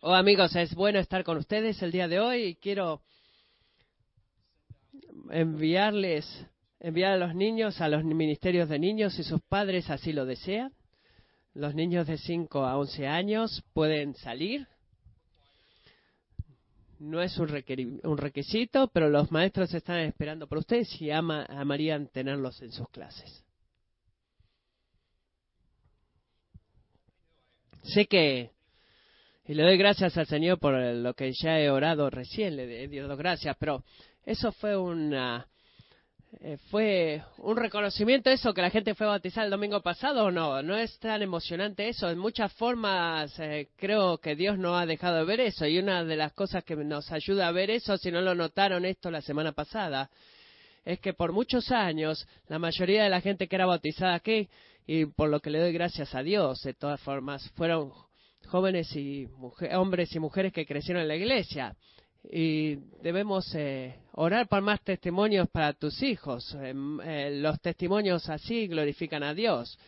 Oh amigos, es bueno estar con ustedes el día de hoy quiero enviarles, enviar a los niños a los ministerios de niños si sus padres así lo desean. Los niños de 5 a 11 años pueden salir. No es un, un requisito, pero los maestros están esperando por ustedes y ama, amarían tenerlos en sus clases. Sé que y le doy gracias al Señor por lo que ya he orado recién, le he dado gracias, pero eso fue una eh, fue un reconocimiento eso que la gente fue bautizada el domingo pasado o no no es tan emocionante eso en muchas formas eh, creo que Dios no ha dejado de ver eso y una de las cosas que nos ayuda a ver eso si no lo notaron esto la semana pasada es que por muchos años la mayoría de la gente que era bautizada aquí y por lo que le doy gracias a Dios de todas formas fueron jóvenes y hombres y mujeres que crecieron en la iglesia. Y debemos eh, orar por más testimonios para tus hijos. Eh, eh, los testimonios así glorifican a Dios.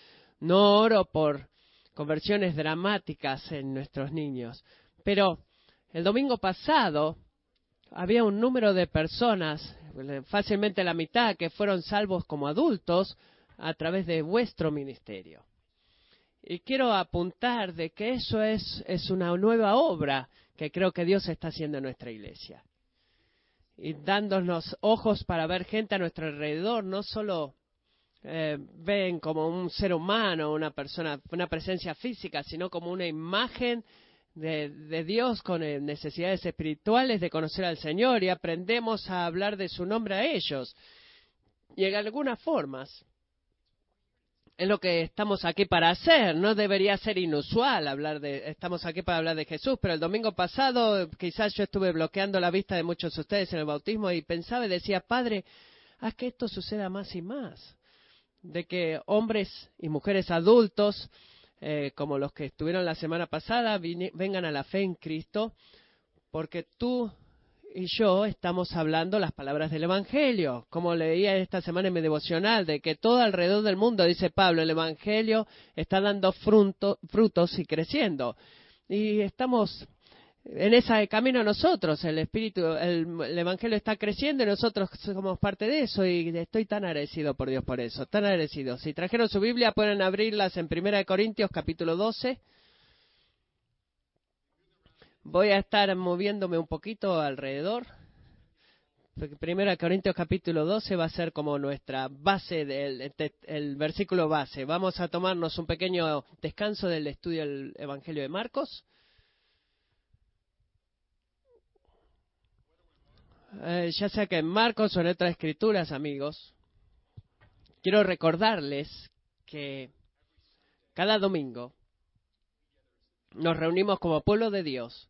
No oro por conversiones dramáticas en nuestros niños. Pero el domingo pasado había un número de personas, fácilmente la mitad, que fueron salvos como adultos a través de vuestro ministerio. Y quiero apuntar de que eso es, es una nueva obra que creo que Dios está haciendo en nuestra iglesia. Y dándonos ojos para ver gente a nuestro alrededor, no solo eh, ven como un ser humano, una persona, una presencia física, sino como una imagen de, Dios con eh, necesidades espirituales de conocer al Señor y aprendemos a hablar de su nombre a ellos. Y en algunas formas, es lo que estamos aquí para hacer. No debería ser inusual hablar de, estamos aquí para hablar de Jesús, pero el domingo pasado quizás yo estuve bloqueando la vista de muchos de ustedes en el bautismo y pensaba y decía, Padre, haz que esto suceda más y más. De que hombres y mujeres adultos, eh, como los que estuvieron la semana pasada, vengan a la fe en Cristo, porque tú y yo estamos hablando las palabras del Evangelio, como leía esta semana en mi devocional, de que todo alrededor del mundo, dice Pablo, el Evangelio está dando frutos y creciendo. Y estamos en ese camino nosotros, el Espíritu, el, Evangelio está creciendo y nosotros somos parte de eso y estoy tan agradecido por Dios por eso, tan agradecido. Si trajeron su Biblia pueden abrirlas en Primera de Corintios capítulo 12. Voy a estar moviéndome un poquito alrededor. Primero Corintios capítulo 12 va a ser como nuestra base, del, el versículo base. Vamos a tomarnos un pequeño descanso del estudio del Evangelio de Marcos. Eh, ya sea que en Marcos o en otras escrituras, amigos, quiero recordarles que cada domingo nos reunimos como pueblo de Dios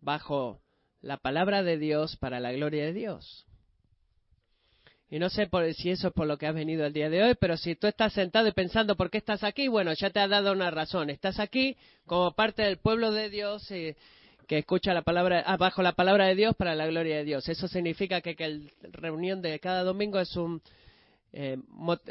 bajo la palabra de Dios para la gloria de Dios. Y no sé por, si eso es por lo que has venido el día de hoy, pero si tú estás sentado y pensando por qué estás aquí, bueno, ya te ha dado una razón. Estás aquí como parte del pueblo de Dios eh, que escucha la palabra, ah, bajo la palabra de Dios para la gloria de Dios. Eso significa que, que la reunión de cada domingo es un, eh,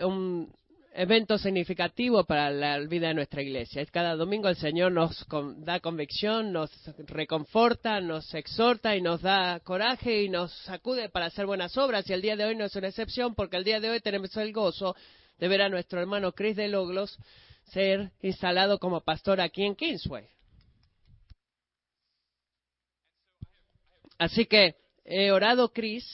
un evento significativo para la vida de nuestra iglesia. Cada domingo el Señor nos da convicción, nos reconforta, nos exhorta y nos da coraje y nos sacude para hacer buenas obras. Y el día de hoy no es una excepción porque el día de hoy tenemos el gozo de ver a nuestro hermano Chris de Loglos ser instalado como pastor aquí en Kingsway. Así que he orado, Chris,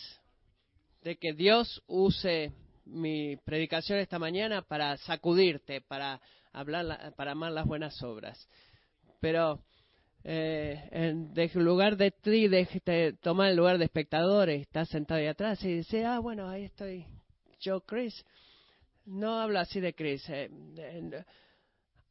de que Dios use mi predicación esta mañana para sacudirte, para hablar, para amar las buenas obras. Pero eh, en lugar de ti, de, tomar el lugar de espectadores, estás sentado ahí atrás y dice, ah, bueno, ahí estoy yo, Chris. No hablo así de Chris. Eh,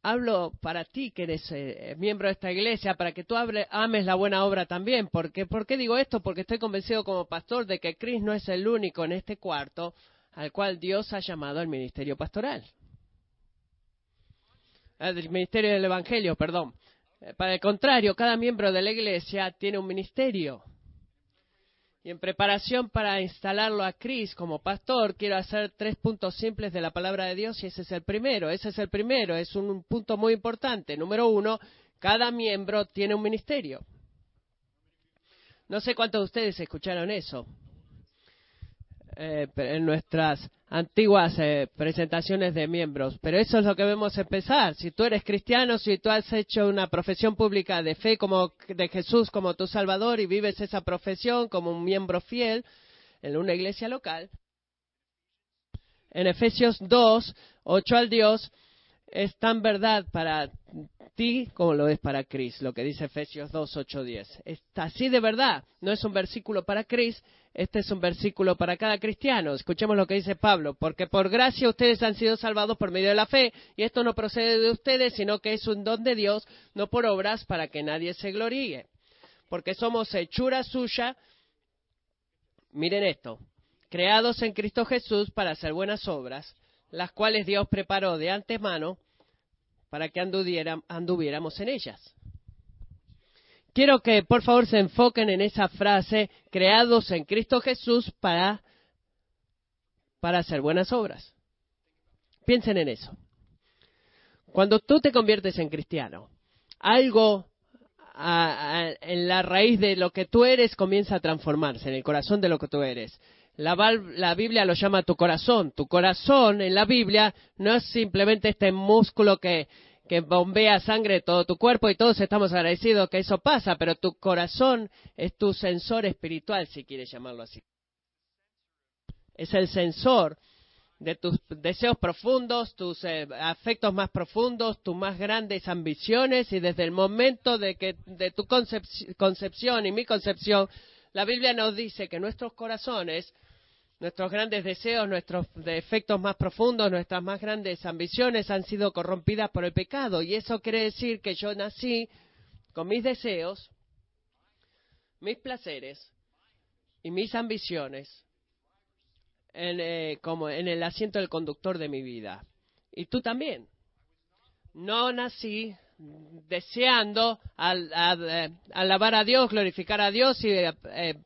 hablo para ti que eres eh, miembro de esta iglesia, para que tú ames la buena obra también. Porque, ¿Por qué digo esto? Porque estoy convencido como pastor de que Chris no es el único en este cuarto al cual Dios ha llamado al ministerio pastoral. Al ministerio del Evangelio, perdón. Eh, para el contrario, cada miembro de la iglesia tiene un ministerio. Y en preparación para instalarlo a Cris como pastor, quiero hacer tres puntos simples de la palabra de Dios y ese es el primero. Ese es el primero, es un punto muy importante. Número uno, cada miembro tiene un ministerio. No sé cuántos de ustedes escucharon eso eh, en nuestras antiguas eh, presentaciones de miembros, pero eso es lo que debemos empezar. Si tú eres cristiano, si tú has hecho una profesión pública de fe como de Jesús como tu Salvador y vives esa profesión como un miembro fiel en una iglesia local, en Efesios 2, 8 al Dios, es tan verdad para ti como lo es para Cris, lo que dice Efesios 2, 8, 10. Está así de verdad. No es un versículo para Cris, este es un versículo para cada cristiano. Escuchemos lo que dice Pablo. Porque por gracia ustedes han sido salvados por medio de la fe, y esto no procede de ustedes, sino que es un don de Dios, no por obras para que nadie se gloríe. Porque somos hechura suya. Miren esto. Creados en Cristo Jesús para hacer buenas obras, las cuales Dios preparó de antemano para que anduviéramos en ellas. Quiero que por favor se enfoquen en esa frase, creados en Cristo Jesús para, para hacer buenas obras. Piensen en eso. Cuando tú te conviertes en cristiano, algo en la raíz de lo que tú eres comienza a transformarse, en el corazón de lo que tú eres. La, la, Biblia lo llama tu corazón. Tu corazón en la Biblia no es simplemente este músculo que, bombea sangre todo tu cuerpo y todos estamos agradecidos que eso pasa, pero tu corazón es tu sensor espiritual, si quieres llamarlo así. Es el sensor de tus deseos profundos, tus eh, afectos más profundos, tus más grandes ambiciones y desde el momento de que de tu concepción y mi concepción, la Biblia nos dice que nuestros corazones Nuestros grandes deseos, nuestros defectos más profundos, nuestras más grandes ambiciones han sido corrompidas por el pecado. Y eso quiere decir que yo nací con mis deseos, mis placeres y mis ambiciones en, eh, como en el asiento del conductor de mi vida. Y tú también. No nací deseando eh, alabar a Dios, glorificar a Dios y eh,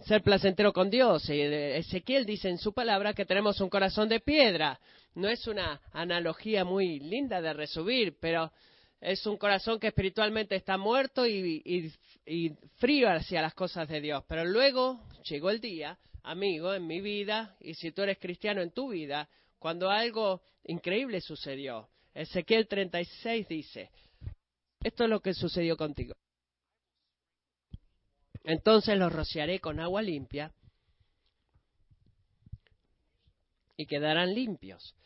ser placentero con Dios. Y Ezequiel dice en su palabra que tenemos un corazón de piedra. No es una analogía muy linda de resumir, pero es un corazón que espiritualmente está muerto y, frío hacia las cosas de Dios. Pero luego llegó el día, amigo, en mi vida, y si tú eres cristiano en tu vida, cuando algo increíble sucedió. Ezequiel 36 dice, esto es lo que sucedió contigo. Entonces los rociaré con agua limpia y quedarán limpios.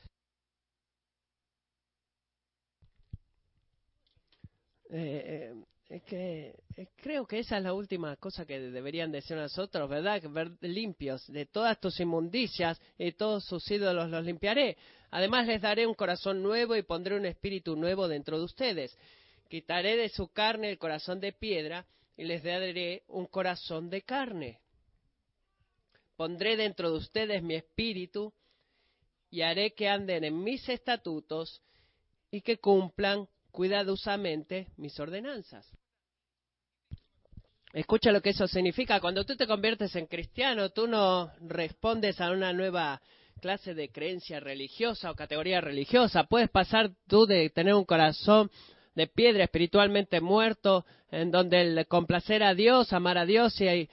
Eh, eh, que, eh, creo que esa es la última cosa que deberían decir nosotros, ¿verdad? Ver limpios de todas tus inmundicias y todos sus ídolos los limpiaré. Además les daré un corazón nuevo y pondré un espíritu nuevo dentro de ustedes. Quitaré de su carne el corazón de piedra y les daré un corazón de carne. Pondré dentro de ustedes mi espíritu y haré que anden en mis estatutos y que cumplan cuidadosamente mis ordenanzas. Escucha lo que eso significa. Cuando tú te conviertes en cristiano, tú no respondes a una nueva clase de creencia religiosa o categoría religiosa. Puedes pasar tú de tener un corazón de piedra espiritualmente muerto, en donde el complacer a Dios, amar a Dios y,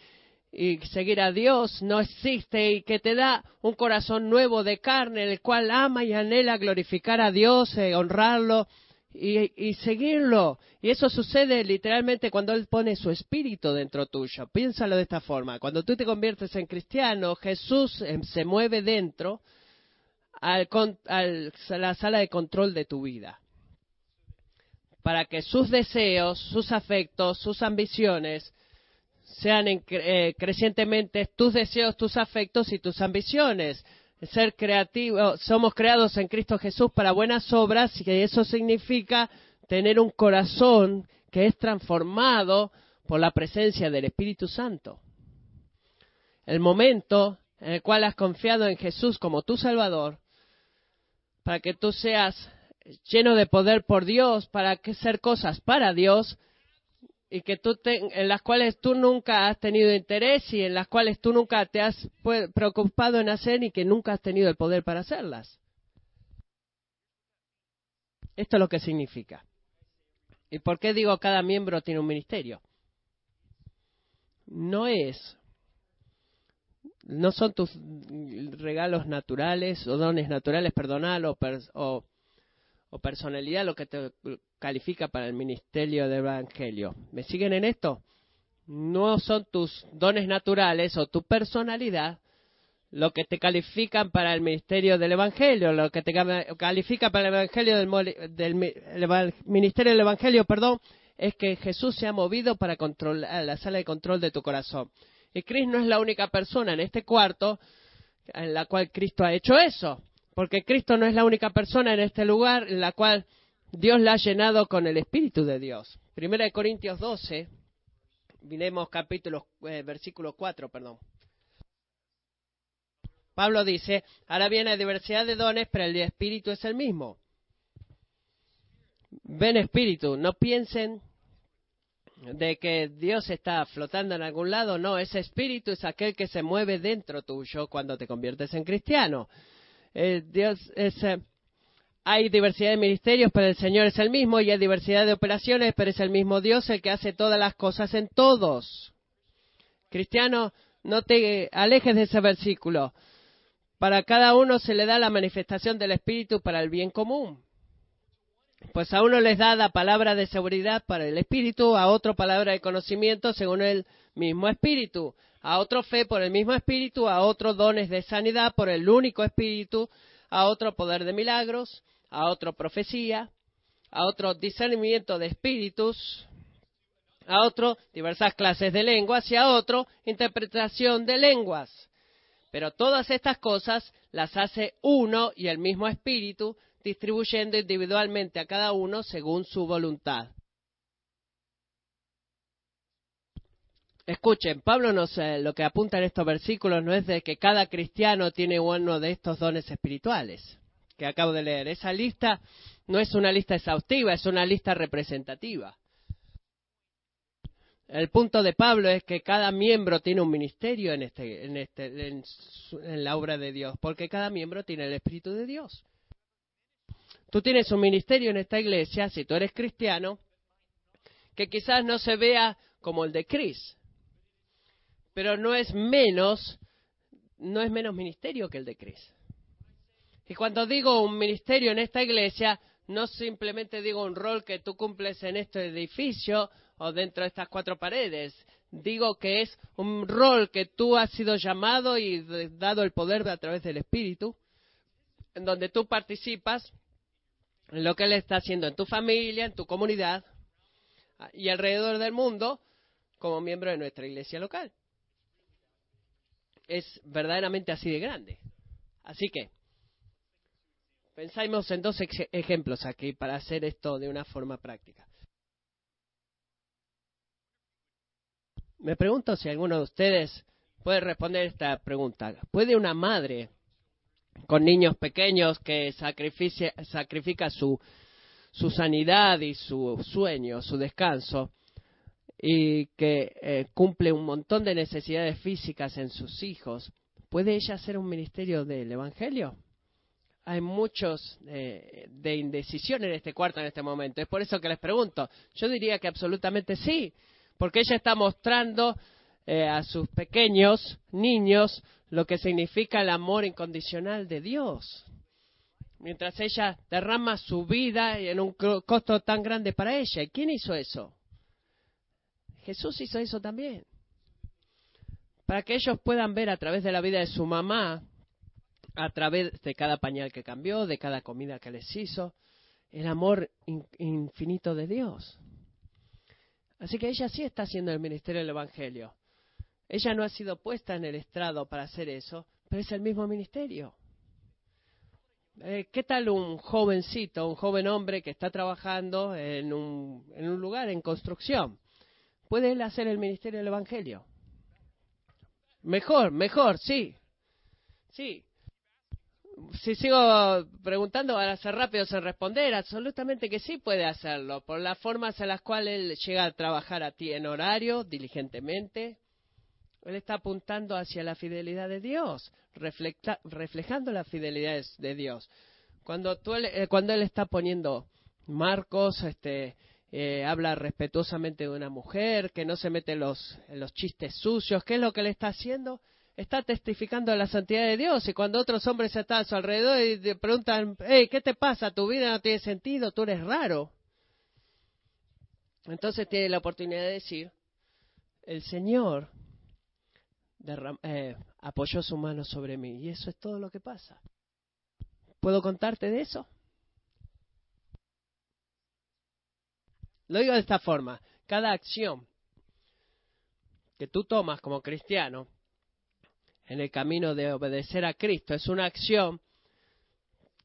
seguir a Dios no existe y que te da un corazón nuevo de carne, el cual ama y anhela glorificar a Dios, eh, honrarlo y, seguirlo. Y eso sucede literalmente cuando Él pone su espíritu dentro tuyo. Piénsalo de esta forma. Cuando tú te conviertes en cristiano, Jesús eh, se mueve dentro a la sala de control de tu vida para que sus deseos, sus afectos, sus ambiciones sean eh, crecientemente tus deseos, tus afectos y tus ambiciones. Ser creativo, somos creados en Cristo Jesús para buenas obras y eso significa tener un corazón que es transformado por la presencia del Espíritu Santo. El momento en el cual has confiado en Jesús como tu Salvador, para que tú seas lleno de poder por Dios para hacer cosas para Dios y que tú en las cuales tú nunca has tenido interés y en las cuales tú nunca te has preocupado en hacer y que nunca has tenido el poder para hacerlas. Esto es lo que significa. ¿Y por qué digo cada miembro tiene un ministerio? no es, no son tus regalos naturales o dones naturales, perdonal o, o, o personalidad lo que te califica para el ministerio del Evangelio. ¿Me siguen en esto? No son tus dones naturales o tu personalidad lo que te califican para el ministerio del Evangelio, lo que te califica para el Evangelio del, ministerio del Evangelio, perdón, es que Jesús se ha movido para controlar la sala de control de tu corazón. Y Cristo no es la única persona en este cuarto en la cual Cristo ha hecho eso, porque Cristo no es la única persona en este lugar en la cual Dios la ha llenado con el Espíritu de Dios. Primera de Corintios 12, miremos capítulo, eh, versículo 4, perdón. Pablo dice, ahora bien hay diversidad de dones, pero el espíritu es el mismo. Ven espíritu, no piensen de que Dios está flotando en algún lado, no, ese espíritu es aquel que se mueve dentro tuyo cuando te conviertes en cristiano. Eh, Dios es, eh, hay diversidad de ministerios, pero el Señor es el mismo, y hay diversidad de operaciones, pero es el mismo Dios el que hace todas las cosas en todos. Cristiano, no te alejes de ese versículo. Para cada uno se le da la manifestación del Espíritu para el bien común. Pues a uno les da la palabra de seguridad para el Espíritu, a otro palabra de conocimiento según el mismo Espíritu, a otro fe por el mismo Espíritu, a otro dones de sanidad por el único Espíritu, a otro poder de milagros, a otro profecía, a otro discernimiento de espíritus, a otro diversas clases de lenguas y a otro interpretación de lenguas. Pero todas estas cosas las hace uno y el mismo espíritu, distribuyendo individualmente a cada uno según su voluntad. Escuchen, Pablo nos, lo que apunta en estos versículos no es de que cada cristiano tiene uno de estos dones espirituales que acabo de leer. Esa lista no es una lista exhaustiva, es una lista representativa. El punto de Pablo es que cada miembro tiene un ministerio en, este, en, este, en, la obra de Dios, porque cada miembro tiene el Espíritu de Dios. Tú tienes un ministerio en esta iglesia, si tú eres cristiano, que quizás no se vea como el de Cris, pero no es menos, no es menos ministerio que el de Cris. Y cuando digo un ministerio en esta iglesia, no simplemente digo un rol que tú cumples en este edificio o dentro de estas cuatro paredes. Digo que es un rol que tú has sido llamado y dado el poder a través del Espíritu, en donde tú participas en lo que Él está haciendo en tu familia, en tu comunidad y alrededor del mundo como miembro de nuestra iglesia local. Es verdaderamente así de grande. Así que, pensamos en dos ejemplos aquí para hacer esto de una forma práctica. Me pregunto si alguno de ustedes puede responder esta pregunta. ¿Puede una madre con niños pequeños que sacrifica, su, su sanidad y su sueño, su descanso, y que eh, cumple un montón de necesidades físicas en sus hijos, ¿puede ella hacer un ministerio del Evangelio? Hay muchos eh, de indecisión en este cuarto en este momento. Es por eso que les pregunto. Yo diría que absolutamente sí porque ella está mostrando eh, a sus pequeños niños lo que significa el amor incondicional de Dios. Mientras ella derrama su vida en un costo tan grande para ella. ¿Y quién hizo eso? Jesús hizo eso también. Para que ellos puedan ver a través de la vida de su mamá, a través de cada pañal que cambió, de cada comida que les hizo, el amor infinito de Dios. Así que ella sí está haciendo el ministerio del Evangelio. Ella no ha sido puesta en el estrado para hacer eso, pero es el mismo ministerio. Eh, ¿Qué tal un jovencito, un joven hombre que está trabajando en un, en un lugar en construcción? ¿Puede él hacer el ministerio del Evangelio? Mejor, mejor, sí. Sí, si sigo preguntando, van a ser rápidos en responder. Absolutamente que sí puede hacerlo, por las formas en las cuales él llega a trabajar a ti en horario, diligentemente. Él está apuntando hacia la fidelidad de Dios, reflejando la fidelidad de Dios. Cuando, eh, cuando él está poniendo marcos este, eh, habla respetuosamente de una mujer, que no se mete los, en los chistes sucios. ¿Qué es lo que le está haciendo? Está testificando de la santidad de Dios. Y cuando otros hombres están a su alrededor y preguntan, hey, ¿qué te pasa? Tu vida no tiene sentido, tú eres raro. Entonces tiene la oportunidad de decir, el Señor eh, apoyó su mano sobre mí. Y eso es todo lo que pasa. ¿Puedo contarte de eso? Lo digo de esta forma. Cada acción que tú tomas como cristiano en el camino de obedecer a Cristo es una acción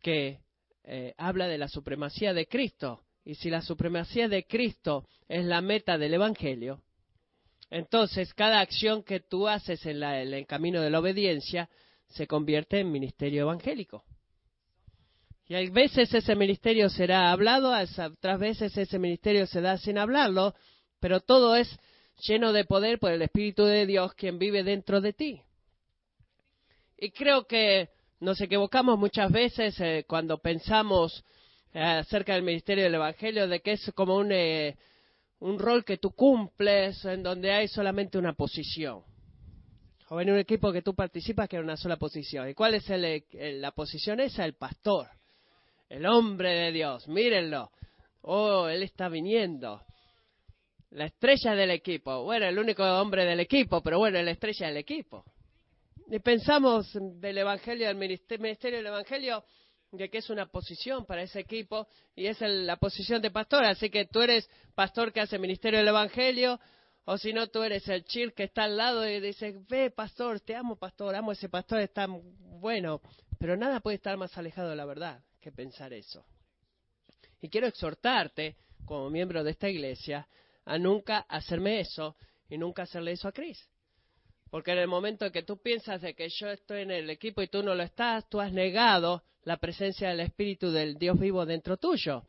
que eh, habla de la supremacía de Cristo. Y si la supremacía de Cristo es la meta del Evangelio, entonces cada acción que tú haces en, en el camino de la obediencia se convierte en ministerio evangélico. Y hay veces ese ministerio será hablado, otras veces ese ministerio se da sin hablarlo, pero todo es lleno de poder por el Espíritu de Dios quien vive dentro de ti. Y creo que nos equivocamos muchas veces eh, cuando pensamos eh, acerca del ministerio del Evangelio, de que es como un, eh, un rol que tú cumples en donde hay solamente una posición. O en un equipo que tú participas que hay una sola posición. ¿Y cuál es la posición esa? El pastor el hombre de Dios, mírenlo. Oh, él está viniendo. La estrella del equipo. Bueno, el único hombre del equipo, pero bueno, la estrella del equipo. Y pensamos del Evangelio, del ministerio del Evangelio, de que es una posición para ese equipo y es la posición de pastor. Así que tú eres pastor que hace ministerio del Evangelio, o si no, tú eres el chir que está al lado y dice, ve pastor, te amo pastor, amo ese pastor, está bueno. Pero nada puede estar más alejado de la verdad que pensar eso. Y quiero exhortarte, como miembro de esta iglesia, a nunca hacerme eso y nunca hacerle eso a Cris. Porque en el momento en que tú piensas de que yo estoy en el equipo y tú no lo estás, tú has negado la presencia del Espíritu del Dios vivo dentro tuyo.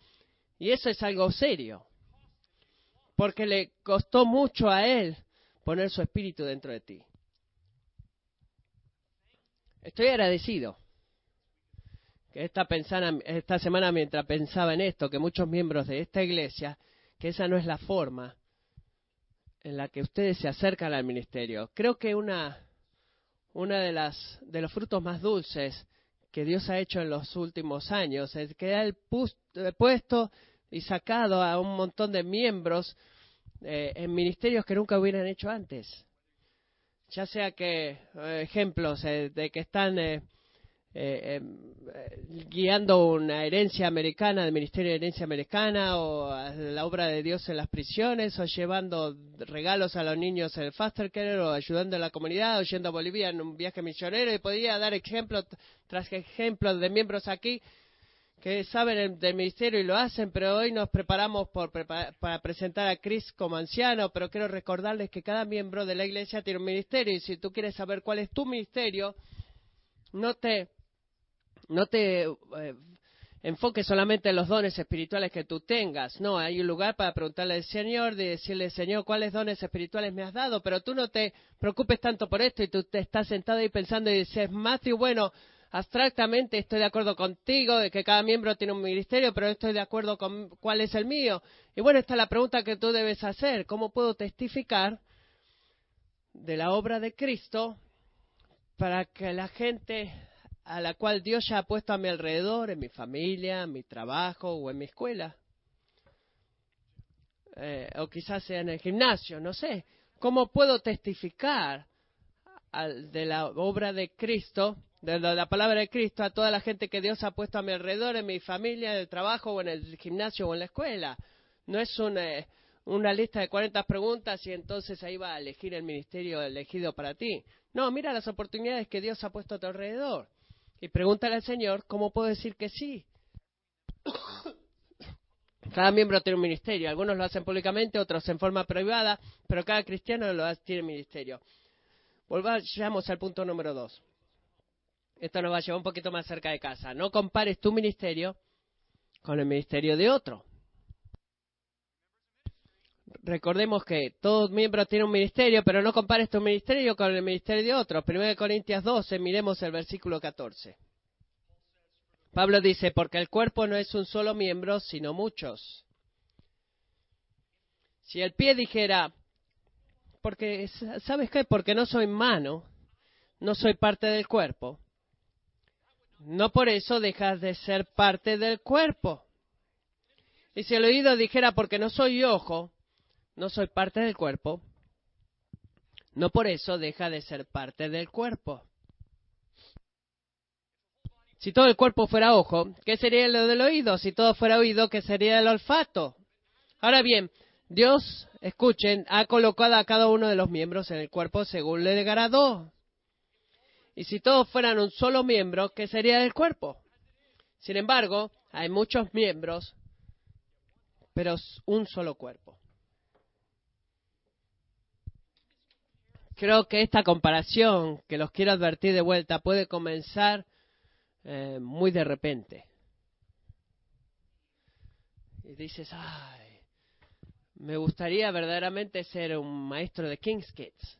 Y eso es algo serio. Porque le costó mucho a Él poner su Espíritu dentro de ti. Estoy agradecido esta, esta semana mientras pensaba en esto, que muchos miembros de esta iglesia, que esa no es la forma en la que ustedes se acercan al ministerio. Creo que una, una de, las, de los frutos más dulces que Dios ha hecho en los últimos años es que ha puesto y sacado a un montón de miembros eh, en ministerios que nunca hubieran hecho antes. Ya sea que, eh, ejemplos eh, de que están eh, eh, guiando una herencia americana, del Ministerio de Herencia Americana, o la obra de Dios en las prisiones, o llevando regalos a los niños en el Faster Care, o ayudando a la comunidad, o yendo a Bolivia en un viaje misionero, y podría dar ejemplo tras ejemplos de miembros aquí que saben del ministerio y lo hacen, pero hoy nos preparamos por, para presentar a Chris como anciano, pero quiero recordarles que cada miembro de la iglesia tiene un ministerio, y si tú quieres saber cuál es tu ministerio, no te no te eh, enfoques solamente en los dones espirituales que tú tengas. No, hay un lugar para preguntarle al Señor, de decirle, Señor, ¿cuáles dones espirituales me has dado? Pero tú no te preocupes tanto por esto y tú te estás sentado ahí pensando y dices, Matthew, bueno, abstractamente estoy de acuerdo contigo de que cada miembro tiene un ministerio, pero estoy de acuerdo con cuál es el mío. Y bueno, esta es la pregunta que tú debes hacer. ¿Cómo puedo testificar de la obra de Cristo para que la gente a la cual Dios ya ha puesto a mi alrededor, en mi familia, en mi trabajo o en mi escuela. Eh, o quizás sea en el gimnasio, no sé. ¿Cómo puedo testificar de la obra de Cristo, de la palabra de Cristo, a toda la gente que Dios ha puesto a mi alrededor, en mi familia, en el trabajo o en el gimnasio o en la escuela? No es una, una lista de 40 preguntas y entonces ahí va a elegir el ministerio elegido para ti. No, mira las oportunidades que Dios ha puesto a tu alrededor. Y pregúntale al Señor, ¿cómo puedo decir que sí? Cada miembro tiene un ministerio. Algunos lo hacen públicamente, otros en forma privada, pero cada cristiano lo hace, tiene ministerio. Volvamos al punto número dos. Esto nos va a llevar un poquito más cerca de casa. No compares tu ministerio con el ministerio de otro recordemos que todo miembro tiene un ministerio, pero no compares tu ministerio con el ministerio de otros. 1 Corintios 12, miremos el versículo 14. Pablo dice, porque el cuerpo no es un solo miembro, sino muchos. Si el pie dijera, porque, ¿sabes qué? Porque no soy mano, no soy parte del cuerpo. No por eso dejas de ser parte del cuerpo. Y si el oído dijera, porque no soy ojo, no soy parte del cuerpo, no por eso deja de ser parte del cuerpo. Si todo el cuerpo fuera ojo, ¿qué sería lo del oído? Si todo fuera oído, ¿qué sería el olfato? Ahora bien, Dios, escuchen, ha colocado a cada uno de los miembros en el cuerpo según le agradó. Y si todos fueran un solo miembro, ¿qué sería del cuerpo? Sin embargo, hay muchos miembros, pero un solo cuerpo. Creo que esta comparación, que los quiero advertir de vuelta, puede comenzar eh, muy de repente. Y dices, ay, me gustaría verdaderamente ser un maestro de King's Kids,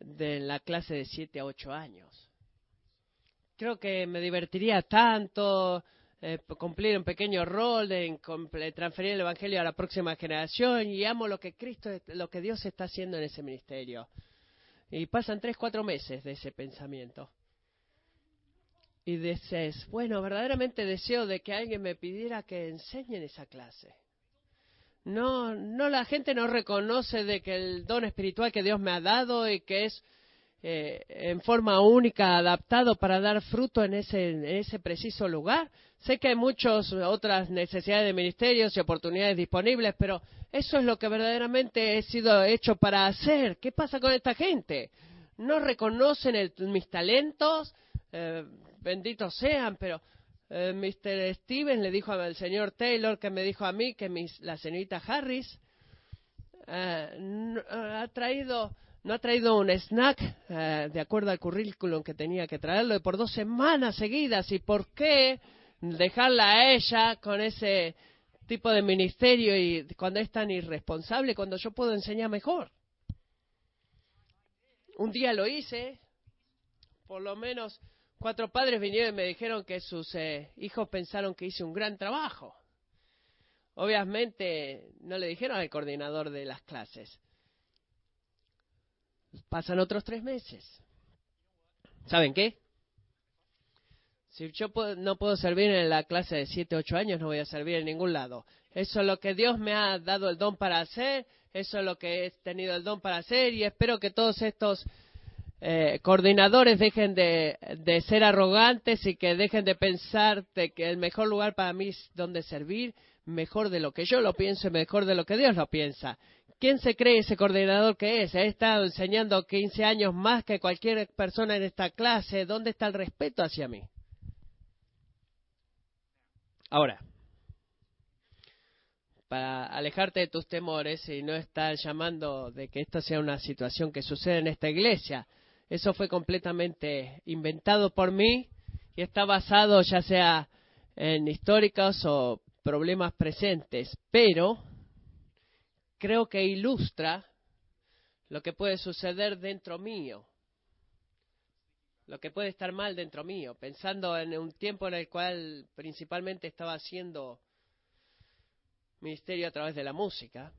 de la clase de 7 a 8 años. Creo que me divertiría tanto eh, cumplir un pequeño rol de, transferir el Evangelio a la próxima generación y amo lo que Cristo, lo que Dios está haciendo en ese ministerio. Y pasan tres, cuatro meses de ese pensamiento. Y dices, bueno, verdaderamente deseo de que alguien me pidiera que enseñe en esa clase. No, no, la gente no reconoce de que el don espiritual que Dios me ha dado y que es eh, en forma única adaptado para dar fruto en ese, en ese preciso lugar. Sé que hay muchas otras necesidades de ministerios y oportunidades disponibles, pero eso es lo que verdaderamente he sido hecho para hacer. ¿Qué pasa con esta gente? No reconocen mis talentos, eh, benditos sean, pero eh, Mr. Stevens le dijo al señor Taylor que me dijo a mí que la señorita Harris eh, no, ha traído no ha traído un snack eh, de acuerdo al currículum que tenía que traerlo por dos semanas seguidas y por qué dejarla a ella con ese tipo de ministerio y cuando es tan irresponsable cuando yo puedo enseñar mejor un día lo hice por lo menos Cuatro padres vinieron y me dijeron que sus eh, hijos pensaron que hice un gran trabajo. Obviamente no le dijeron al coordinador de las clases. Pasan otros tres meses. ¿Saben qué? Si yo no puedo servir en la clase de siete, ocho años, no voy a servir en ningún lado. Eso es lo que Dios me ha dado el don para hacer, eso es lo que he tenido el don para hacer y espero que todos estos eh, coordinadores dejen de, ser arrogantes y que dejen de pensar que el mejor lugar para mí es donde servir, mejor de lo que yo lo pienso y mejor de lo que Dios lo piensa. ¿Quién se cree ese coordinador que es? He estado enseñando 15 años más que cualquier persona en esta clase. ¿Dónde está el respeto hacia mí? Ahora, para alejarte de tus temores y no estar llamando de que esto sea una situación que sucede en esta iglesia, eso fue completamente inventado por mí y está basado ya sea en históricos o problemas presentes, pero creo que ilustra lo que puede suceder dentro mío, lo que puede estar mal dentro mío, pensando en un tiempo en el cual principalmente estaba haciendo ministerio a través de la música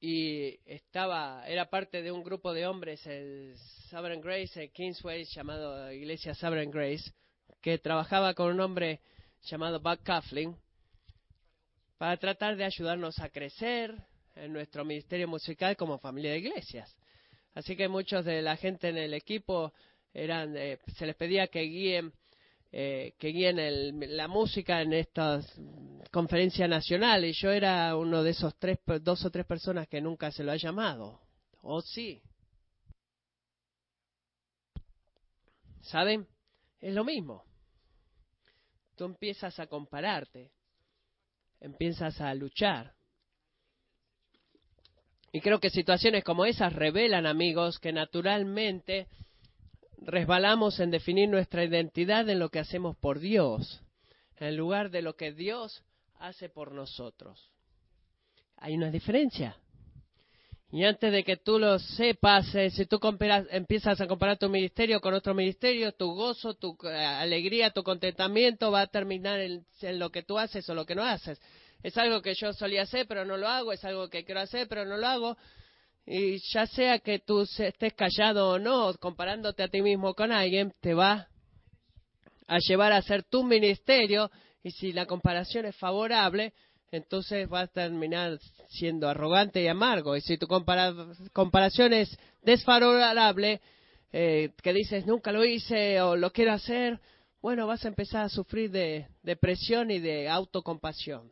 y estaba, era parte de un grupo de hombres, el Sovereign Grace, el Kingsway, llamado Iglesia Sovereign Grace, que trabajaba con un hombre llamado Buck Coughlin para tratar de ayudarnos a crecer en nuestro ministerio musical como familia de iglesias. Así que muchos de la gente en el equipo eran, eh, se les pedía que guíen eh, que guíen la música en estas conferencias nacionales. Yo era uno de esos tres, dos o tres personas que nunca se lo ha llamado. ¿O sí? ¿Saben? Es lo mismo. Tú empiezas a compararte, empiezas a luchar. Y creo que situaciones como esas revelan, amigos, que naturalmente resbalamos en definir nuestra identidad en lo que hacemos por Dios, en lugar de lo que Dios hace por nosotros. Hay una diferencia. Y antes de que tú lo sepas, eh, si tú empiezas a comparar tu ministerio con otro ministerio, tu gozo, tu eh, alegría, tu contentamiento va a terminar en, lo que tú haces o lo que no haces. Es algo que yo solía hacer, pero no lo hago, es algo que quiero hacer, pero no lo hago. Y ya sea que tú estés callado o no, comparándote a ti mismo con alguien, te va a llevar a hacer tu ministerio y si la comparación es favorable, entonces vas a terminar siendo arrogante y amargo. Y si tu comparación es desfavorable, eh, que dices nunca lo hice o lo quiero hacer, bueno, vas a empezar a sufrir de depresión y de autocompasión.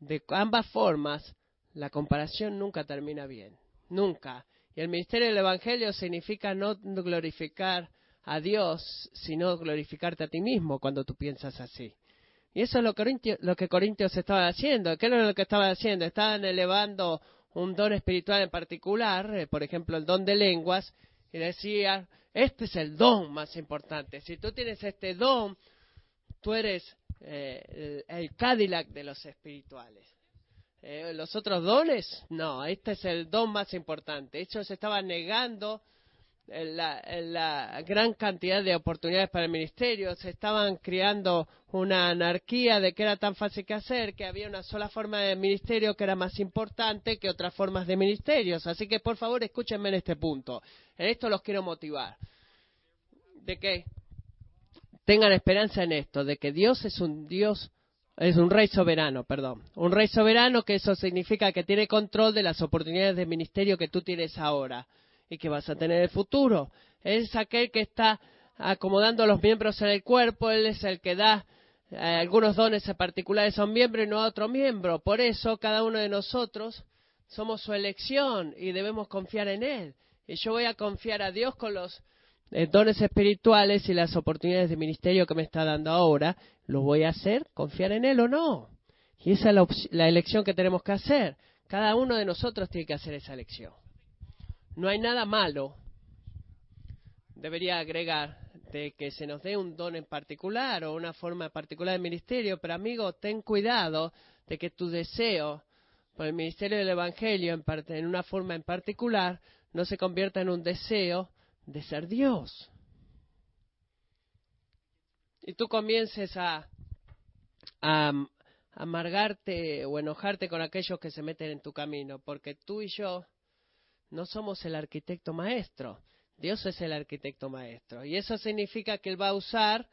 De ambas formas, la comparación nunca termina bien. Nunca. Y el ministerio del Evangelio significa no glorificar a Dios, sino glorificarte a ti mismo cuando tú piensas así. Y eso es lo, que Corintios estaban haciendo. ¿Qué era lo que estaban haciendo? Estaban elevando un don espiritual en particular, eh, por ejemplo, el don de lenguas, y decían, este es el don más importante. Si tú tienes este don, tú eres eh, el, Cadillac de los espirituales. Eh, los otros dones, no, este es el don más importante. Ellos estaban negando la, la, gran cantidad de oportunidades para el ministerio, se estaban creando una anarquía de que era tan fácil que hacer, que había una sola forma de ministerio que era más importante que otras formas de ministerios. Así que por favor escúchenme en este punto. En esto los quiero motivar. De que tengan esperanza en esto, de que Dios es un Dios es un rey soberano, perdón. Un rey soberano que eso significa que tiene control de las oportunidades de ministerio que tú tienes ahora y que vas a tener en el futuro. Es aquel que está acomodando a los miembros en el cuerpo, Él es el que da eh, algunos dones particulares a un miembro y no a otro miembro. Por eso cada uno de nosotros somos su elección y debemos confiar en Él. Y yo voy a confiar a Dios con los dones espirituales y las oportunidades de ministerio que me está dando ahora. ¿Lo voy a hacer? ¿Confiar en Él o no? Y esa es la elección que tenemos que hacer. Cada uno de nosotros tiene que hacer esa elección. No hay nada malo, debería agregar, de que se nos dé un don en particular o una forma particular de ministerio, pero amigo, ten cuidado de que tu deseo por el ministerio del Evangelio en, en una forma en particular no se convierta en un deseo de ser Dios. Y tú comiences a, a amargarte o enojarte con aquellos que se meten en tu camino, porque tú y yo no somos el arquitecto maestro. Dios es el arquitecto maestro. Y eso significa que Él va a usar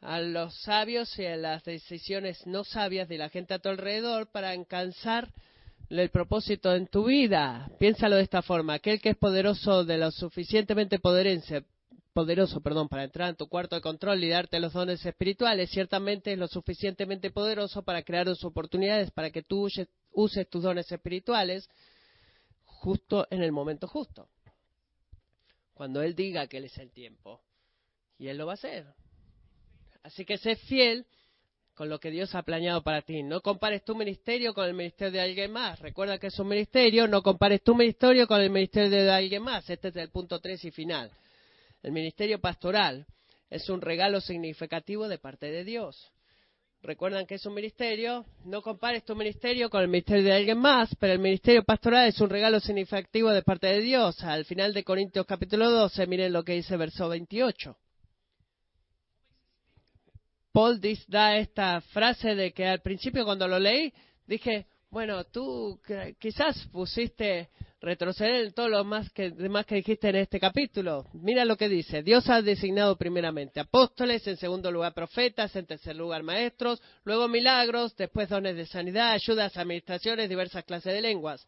a los sabios y a las decisiones no sabias de la gente a tu alrededor para alcanzar el propósito en tu vida. Piénsalo de esta forma. Aquel que es poderoso de lo suficientemente poderoso, poderoso perdón, para entrar en tu cuarto de control y darte los dones espirituales, ciertamente es lo suficientemente poderoso para crear las oportunidades para que tú uses tus dones espirituales justo en el momento justo. Cuando Él diga que Él es el tiempo. Y Él lo va a hacer. Así que sé fiel con lo que Dios ha planeado para ti. No compares tu ministerio con el ministerio de alguien más. Recuerda que es un ministerio, no compares tu ministerio con el ministerio de alguien más. Este es el punto 3 y final. El ministerio pastoral es un regalo significativo de parte de Dios. Recuerdan que es un ministerio, no compares tu ministerio con el ministerio de alguien más, pero el ministerio pastoral es un regalo significativo de parte de Dios. Al final de Corintios capítulo 12, miren lo que dice verso 28. Paul da esta frase de que al principio cuando lo leí dije, bueno, tú quizás pusiste retroceder en todo lo más que, demás que dijiste en este capítulo. Mira lo que dice. Dios ha designado primeramente apóstoles, en segundo lugar profetas, en tercer lugar maestros, luego milagros, después dones de sanidad, ayudas, administraciones, diversas clases de lenguas.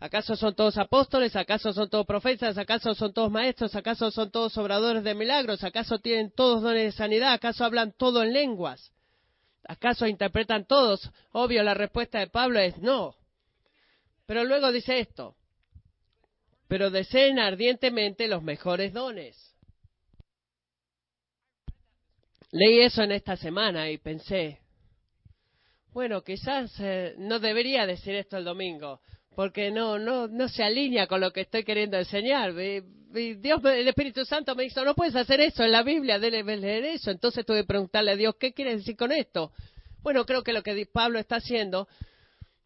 ¿Acaso son todos apóstoles? ¿Acaso son todos profetas? ¿Acaso son todos maestros? ¿Acaso son todos obradores de milagros? ¿Acaso tienen todos dones de sanidad? ¿Acaso hablan todo en lenguas? ¿Acaso interpretan todos? Obvio, la respuesta de Pablo es no. Pero luego dice esto, pero deseen ardientemente los mejores dones. Leí eso en esta semana y pensé, bueno, quizás eh, no debería decir esto el domingo, porque no, no, no se alinea con lo que estoy queriendo enseñar. Dios, el Espíritu Santo me dijo, no puedes hacer eso en la Biblia, debe leer eso. Entonces tuve que preguntarle a Dios, ¿qué quiere decir con esto? Bueno, creo que lo que Pablo está haciendo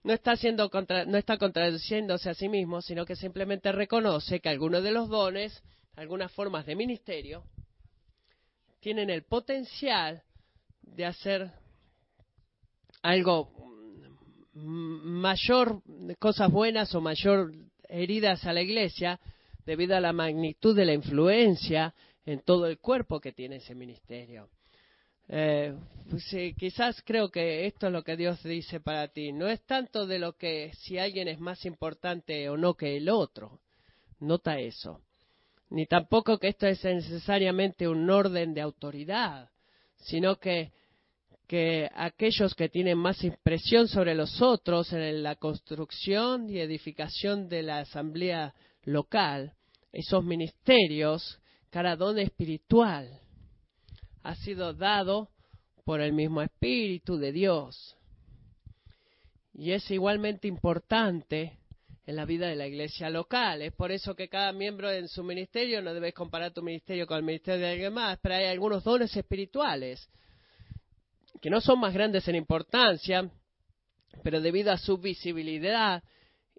no está, haciendo no está contradiciéndose a sí mismo, sino que simplemente reconoce que algunos de los dones, algunas formas de ministerio, tienen el potencial de hacer algo mayor cosas buenas o mayor heridas a la iglesia debido a la magnitud de la influencia en todo el cuerpo que tiene ese ministerio. Eh, pues, quizás creo que esto es lo que Dios dice para ti. No es tanto de lo que si alguien es más importante o no que el otro. Nota eso. Ni tampoco que esto es necesariamente un orden de autoridad, sino que, que aquellos que tienen más impresión sobre los otros en la construcción y edificación de la asamblea local, esos ministerios, cada don espiritual, ha sido dado por el mismo Espíritu de Dios. Y es igualmente importante en la vida de la iglesia local. Es por eso que cada miembro en su ministerio no debes comparar tu ministerio con el ministerio de alguien más, pero hay algunos dones espirituales que no son más grandes en importancia, pero debido a su visibilidad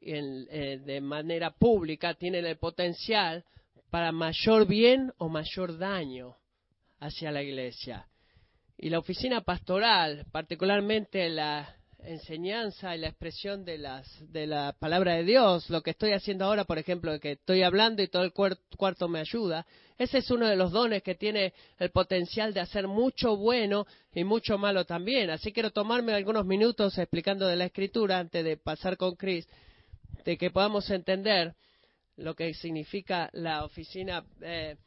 eh, de manera pública tienen el potencial para mayor bien o mayor daño hacia la iglesia. Y la oficina pastoral, particularmente la enseñanza y la expresión de, las, de la palabra de Dios, lo que estoy haciendo ahora, por ejemplo, que estoy hablando y todo el cuarto me ayuda, ese es uno de los dones que tiene el potencial de hacer mucho bueno y mucho malo también. Así quiero tomarme algunos minutos explicando de la escritura antes de pasar con Chris, de que podamos entender lo que significa la oficina eh,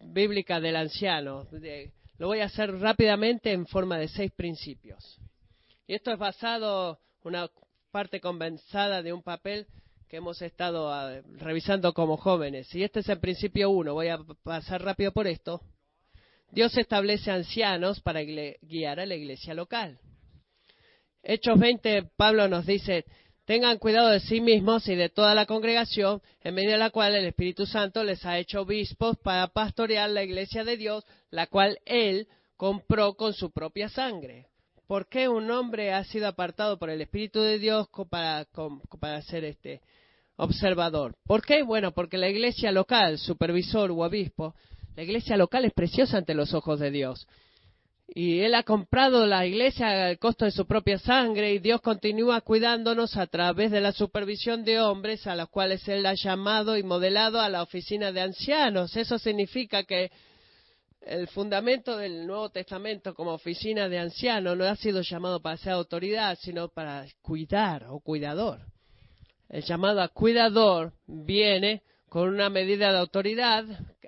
bíblica del anciano. lo voy a hacer rápidamente en forma de seis principios. Y esto es basado, una parte condensada de un papel que hemos estado ah, revisando como jóvenes. Y este es el principio uno. Voy a pasar rápido por esto. Dios establece ancianos para guiar a la iglesia local. Hechos 20, Pablo nos dice, tengan cuidado de sí mismos y de toda la congregación, en medio de la cual el Espíritu Santo les ha hecho obispos para pastorear la iglesia de Dios, la cual Él compró con su propia sangre. ¿Por qué un hombre ha sido apartado por el Espíritu de Dios para, para ser este observador? ¿Por qué? Bueno, porque la iglesia local, supervisor u obispo, la iglesia local es preciosa ante los ojos de Dios. Y Él ha comprado la iglesia al costo de su propia sangre y Dios continúa cuidándonos a través de la supervisión de hombres a los cuales Él ha llamado y modelado a la oficina de ancianos. Eso significa que el fundamento del Nuevo Testamento como oficina de ancianos no ha sido llamado para ser autoridad, sino para cuidar o cuidador. El llamado a cuidador viene con una medida de autoridad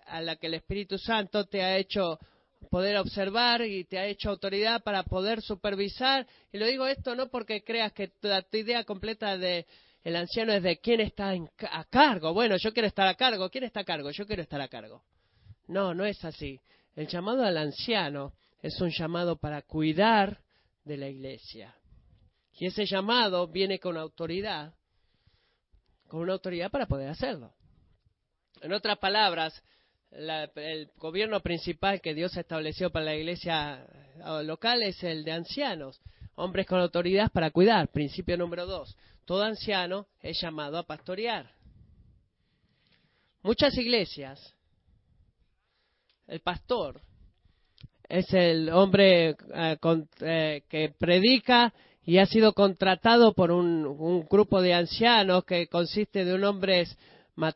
a la que el Espíritu Santo te ha hecho poder observar y te ha hecho autoridad para poder supervisar. Y lo digo esto no porque creas que tu, idea completa de el anciano es de quién está a cargo. Bueno, yo quiero estar a cargo. ¿Quién está a cargo? Yo quiero estar a cargo. No, no es así. El llamado al anciano es un llamado para cuidar de la iglesia. Y ese llamado viene con autoridad, con una autoridad para poder hacerlo. En otras palabras, el gobierno principal que Dios estableció para la iglesia eh, local es el de ancianos, hombres con autoridad para cuidar. Principio número dos, todo anciano es llamado a pastorear. Muchas iglesias, el pastor es el hombre eh, eh, que predica y ha sido contratado por un, grupo de ancianos que consiste de un hombre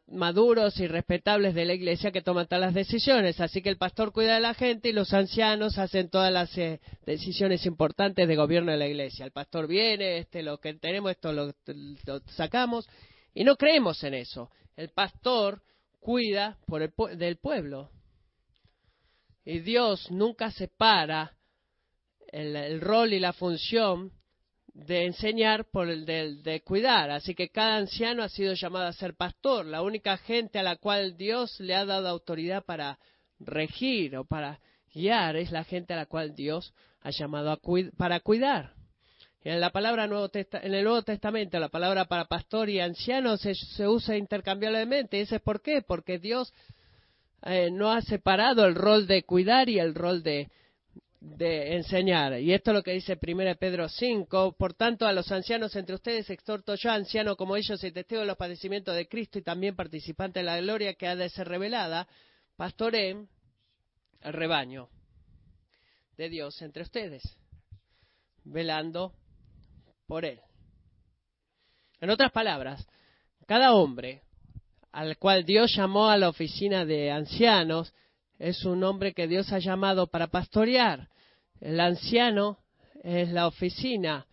maduros y respetables de la iglesia que toman todas las decisiones. Así que el pastor cuida de la gente y los ancianos hacen todas las eh, decisiones importantes de gobierno de la iglesia. El pastor viene, este, lo que tenemos, esto lo, sacamos y no creemos en eso. El pastor cuida por el, del pueblo. Y Dios nunca separa el rol y la función de enseñar por el de, cuidar. Así que cada anciano ha sido llamado a ser pastor, la única gente a la cual Dios le ha dado autoridad para regir o para guiar es la gente a la cual Dios ha llamado para cuidar. En la palabra Nuevo en el Nuevo Testamento la palabra para pastor y anciano se, usa intercambiablemente. ¿Y ese es por qué? Porque Dios eh, no ha separado el rol de cuidar y el rol de enseñar. Y esto es lo que dice 1 Pedro 5. Por tanto, a los ancianos entre ustedes exhorto yo, anciano como ellos y testigo de los padecimientos de Cristo y también participante de la gloria que ha de ser revelada, pastoré el rebaño de Dios entre ustedes, velando por él. En otras palabras, cada hombre al cual Dios llamó a la oficina de ancianos es un hombre que Dios ha llamado para pastorear. El anciano es la oficina,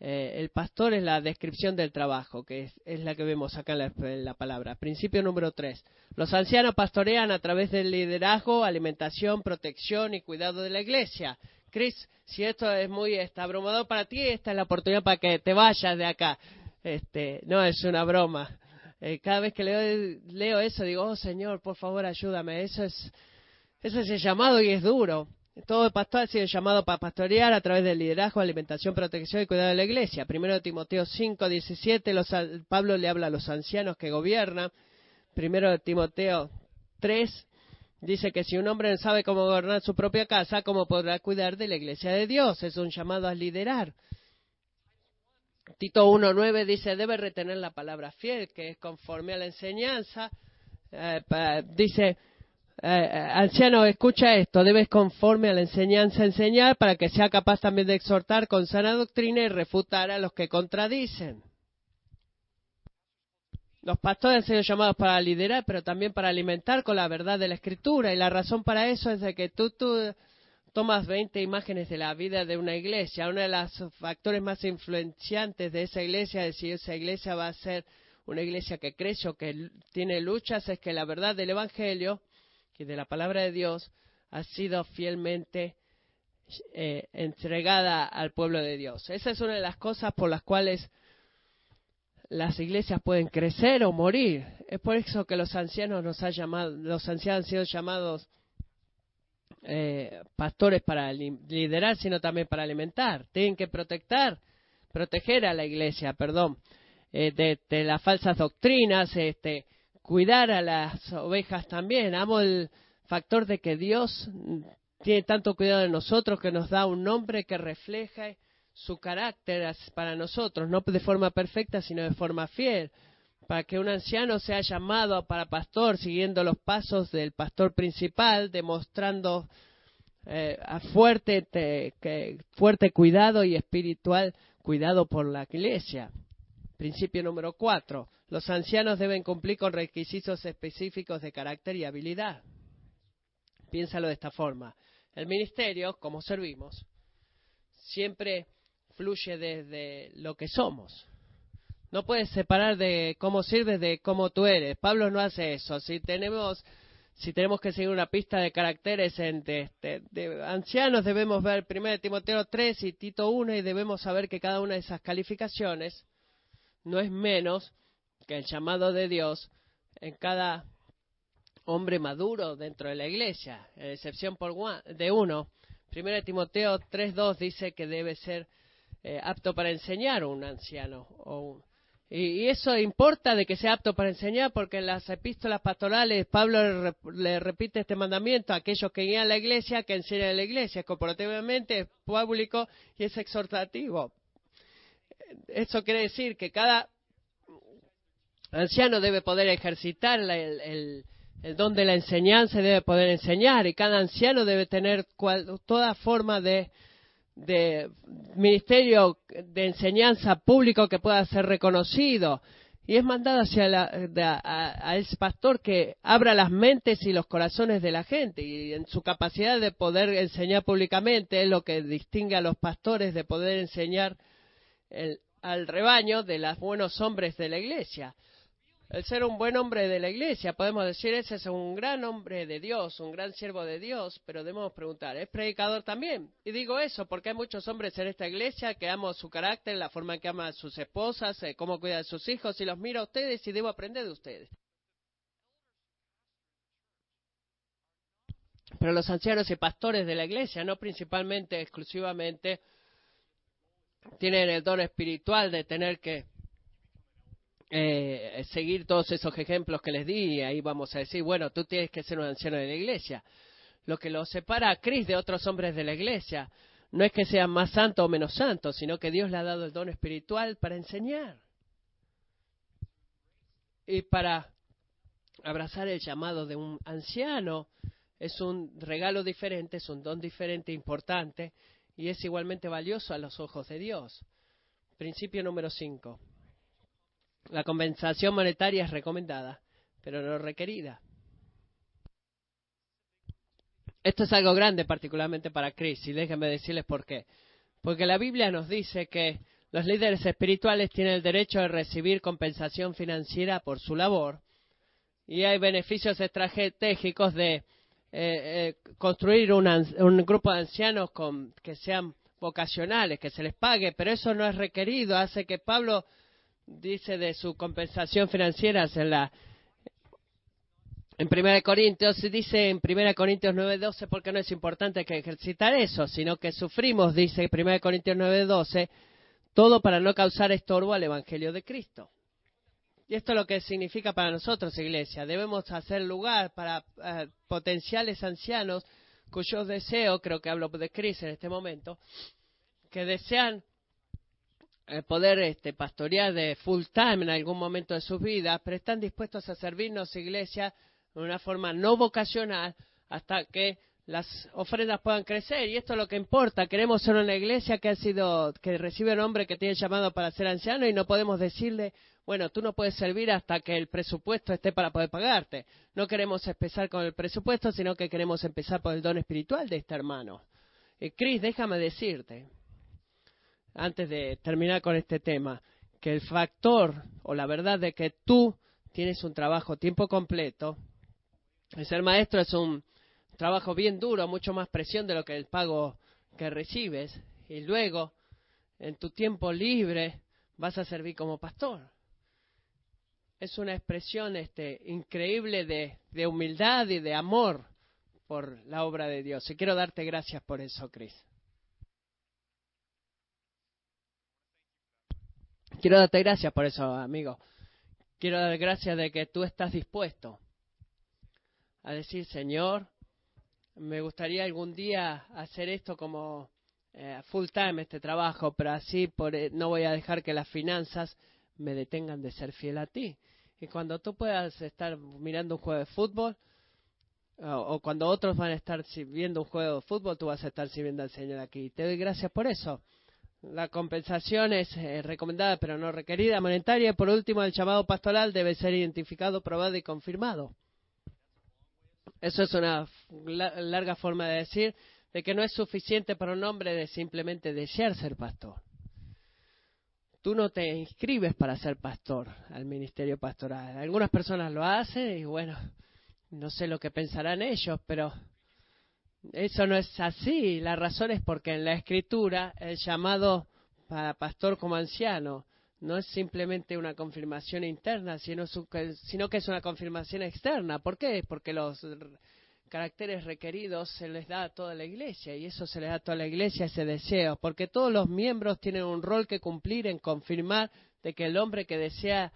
eh, el pastor es la descripción del trabajo, que es, la que vemos acá en la, palabra. Principio número tres. Los ancianos pastorean a través del liderazgo, alimentación, protección y cuidado de la iglesia. Chris, si esto es muy está abrumador para ti, esta es la oportunidad para que te vayas de acá. Este, no es una broma. Eh, cada vez que leo, leo, eso digo, oh Señor, por favor ayúdame. Eso es, eso es el llamado y es duro. Todo pastor ha sido llamado para pastorear a través del liderazgo, alimentación, protección y cuidado de la iglesia. Primero Timoteo 5, 17, Pablo le habla a los ancianos que gobiernan. Primero Timoteo 3, dice que si un hombre no sabe cómo gobernar su propia casa, ¿cómo podrá cuidar de la iglesia de Dios? Es un llamado a liderar. Tito 1.9 dice, debe retener la palabra fiel, que es conforme a la enseñanza. Eh, dice, eh, eh, anciano, escucha esto, debes conforme a la enseñanza enseñar para que sea capaz también de exhortar con sana doctrina y refutar a los que contradicen. Los pastores han sido llamados para liderar, pero también para alimentar con la verdad de la Escritura. Y la razón para eso es de que tú, tú tomas 20 imágenes de la vida de una iglesia. Uno de los factores más influenciantes de esa iglesia, de si esa iglesia va a ser una iglesia que crece o que tiene luchas, es que la verdad del Evangelio y de la palabra de Dios ha sido fielmente eh, entregada al pueblo de Dios. Esa es una de las cosas por las cuales las iglesias pueden crecer o morir. Es por eso que los ancianos nos han llamado, los ancianos han sido llamados eh, pastores para liderar, sino también para alimentar. Tienen que proteger, proteger a la iglesia, perdón, eh, de, de, las falsas doctrinas, este, cuidar a las ovejas también. Amo el factor de que Dios tiene tanto cuidado de nosotros que nos da un nombre que refleja su carácter para nosotros, no de forma perfecta, sino de forma fiel, para que un anciano sea llamado para pastor, siguiendo los pasos del pastor principal, demostrando eh, fuerte, fuerte cuidado y espiritual cuidado por la iglesia. Principio número cuatro. Los ancianos deben cumplir con requisitos específicos de carácter y habilidad. Piénsalo de esta forma. El ministerio, como servimos, siempre fluye desde lo que somos. No puedes separar de cómo sirves de cómo tú eres. Pablo no hace eso. Si tenemos, si tenemos que seguir una pista de caracteres de, de, ancianos, debemos ver 1 Timoteo 3 y Tito 1 y debemos saber que cada una de esas calificaciones no es menos que el llamado de Dios en cada hombre maduro dentro de la iglesia, en excepción por de uno. Primero Timoteo 3.2 dice que debe ser eh, apto para enseñar un anciano. Y, eso importa de que sea apto para enseñar porque en las epístolas pastorales Pablo le, repite este mandamiento a aquellos que guían la iglesia, que enseñan a la iglesia, corporativamente, es público y es exhortativo. Eso quiere decir que cada anciano debe poder ejercitar el, don de la enseñanza, debe poder enseñar, y cada anciano debe tener toda forma de, ministerio de enseñanza público que pueda ser reconocido. Y es mandado hacia a, ese pastor que abra las mentes y los corazones de la gente. Y en su capacidad de poder enseñar públicamente es lo que distingue a los pastores de poder enseñar al rebaño de los buenos hombres de la iglesia el ser un buen hombre de la iglesia. Podemos decir, ese es un gran hombre de Dios, un gran siervo de Dios, pero debemos preguntar, ¿es predicador también? Y digo eso porque hay muchos hombres en esta iglesia que amo su carácter, la forma en que ama a sus esposas, eh, cómo cuida de sus hijos, y los miro a ustedes y debo aprender de ustedes. Pero los ancianos y pastores de la iglesia, no principalmente, exclusivamente, tienen el don espiritual de tener que eh, seguir todos esos ejemplos que les di y ahí vamos a decir, bueno, tú tienes que ser un anciano de la iglesia. Lo que lo separa a Cris de otros hombres de la iglesia no es que sean más santos o menos santos, sino que Dios le ha dado el don espiritual para enseñar y para abrazar el llamado de un anciano. Es un regalo diferente, es un don diferente, importante y es igualmente valioso a los ojos de Dios. Principio número 5 La compensación monetaria es recomendada, pero no requerida. Esto es algo grande particularmente para Chris y déjenme decirles por qué. Porque la Biblia nos dice que los líderes espirituales tienen el derecho de recibir compensación financiera por su labor y hay beneficios estratégicos de eh, eh, construir un grupo de ancianos que sean vocacionales, que se les pague, pero eso no es requerido. Hace que Pablo dice de su compensación financiera en la en 1 Corintios dice en 1 Corintios 9:12 porque no es importante que ejercitar eso, sino que sufrimos, dice 1 Corintios 9:12, todo para no causar estorbo al evangelio de Cristo. Y esto es lo que significa para nosotros, iglesia. Debemos hacer lugar para eh, potenciales ancianos cuyo deseo, creo que hablo de Cris en este momento, que desean eh, poder este, pastorear de full time en algún momento de sus vidas, pero están dispuestos a servirnos, iglesia, de una forma no vocacional hasta que las ofrendas puedan crecer y esto es lo que importa. Queremos ser una iglesia que ha sido que recibe un hombre que tiene llamado para ser anciano y no podemos decirle, bueno, tú no puedes servir hasta que el presupuesto esté para poder pagarte. No queremos empezar con el presupuesto, sino que queremos empezar por el don espiritual de este hermano. Y Cris, déjame decirte, antes de terminar con este tema, que el factor o la verdad de que tú tienes un trabajo tiempo completo, el ser maestro es un trabajo bien duro, mucho más presión de lo que el pago que recibes, y luego, en tu tiempo libre, vas a servir como pastor. Es una expresión este, increíble de, de humildad y de amor por la obra de Dios. Y quiero darte gracias por eso, Cris. Quiero darte gracias por eso, amigo. Quiero dar gracias de que tú estás dispuesto a decir, Señor, me gustaría algún día hacer esto como eh, full time, este trabajo, pero así por, eh, no voy a dejar que las finanzas me detengan de ser fiel a ti. Y cuando tú puedas estar mirando un juego de fútbol, o, cuando otros van a estar viendo un juego de fútbol, tú vas a estar sirviendo al Señor aquí. Te doy gracias por eso. La compensación es eh, recomendada pero no requerida, monetaria. Y por último, el llamado pastoral debe ser identificado, probado y confirmado. Eso es una larga forma de decir de que no es suficiente para un hombre de simplemente desear ser pastor. Tú no te inscribes para ser pastor al ministerio pastoral. Algunas personas lo hacen y bueno, no sé lo que pensarán ellos, pero eso no es así. La razón es porque en la escritura el llamado para pastor como anciano no es simplemente una confirmación interna, sino, sino que es una confirmación externa. ¿Por qué? Porque los caracteres requeridos se les da a toda la iglesia y eso se les da a toda la iglesia ese deseo, porque todos los miembros tienen un rol que cumplir en confirmar de que el hombre que desea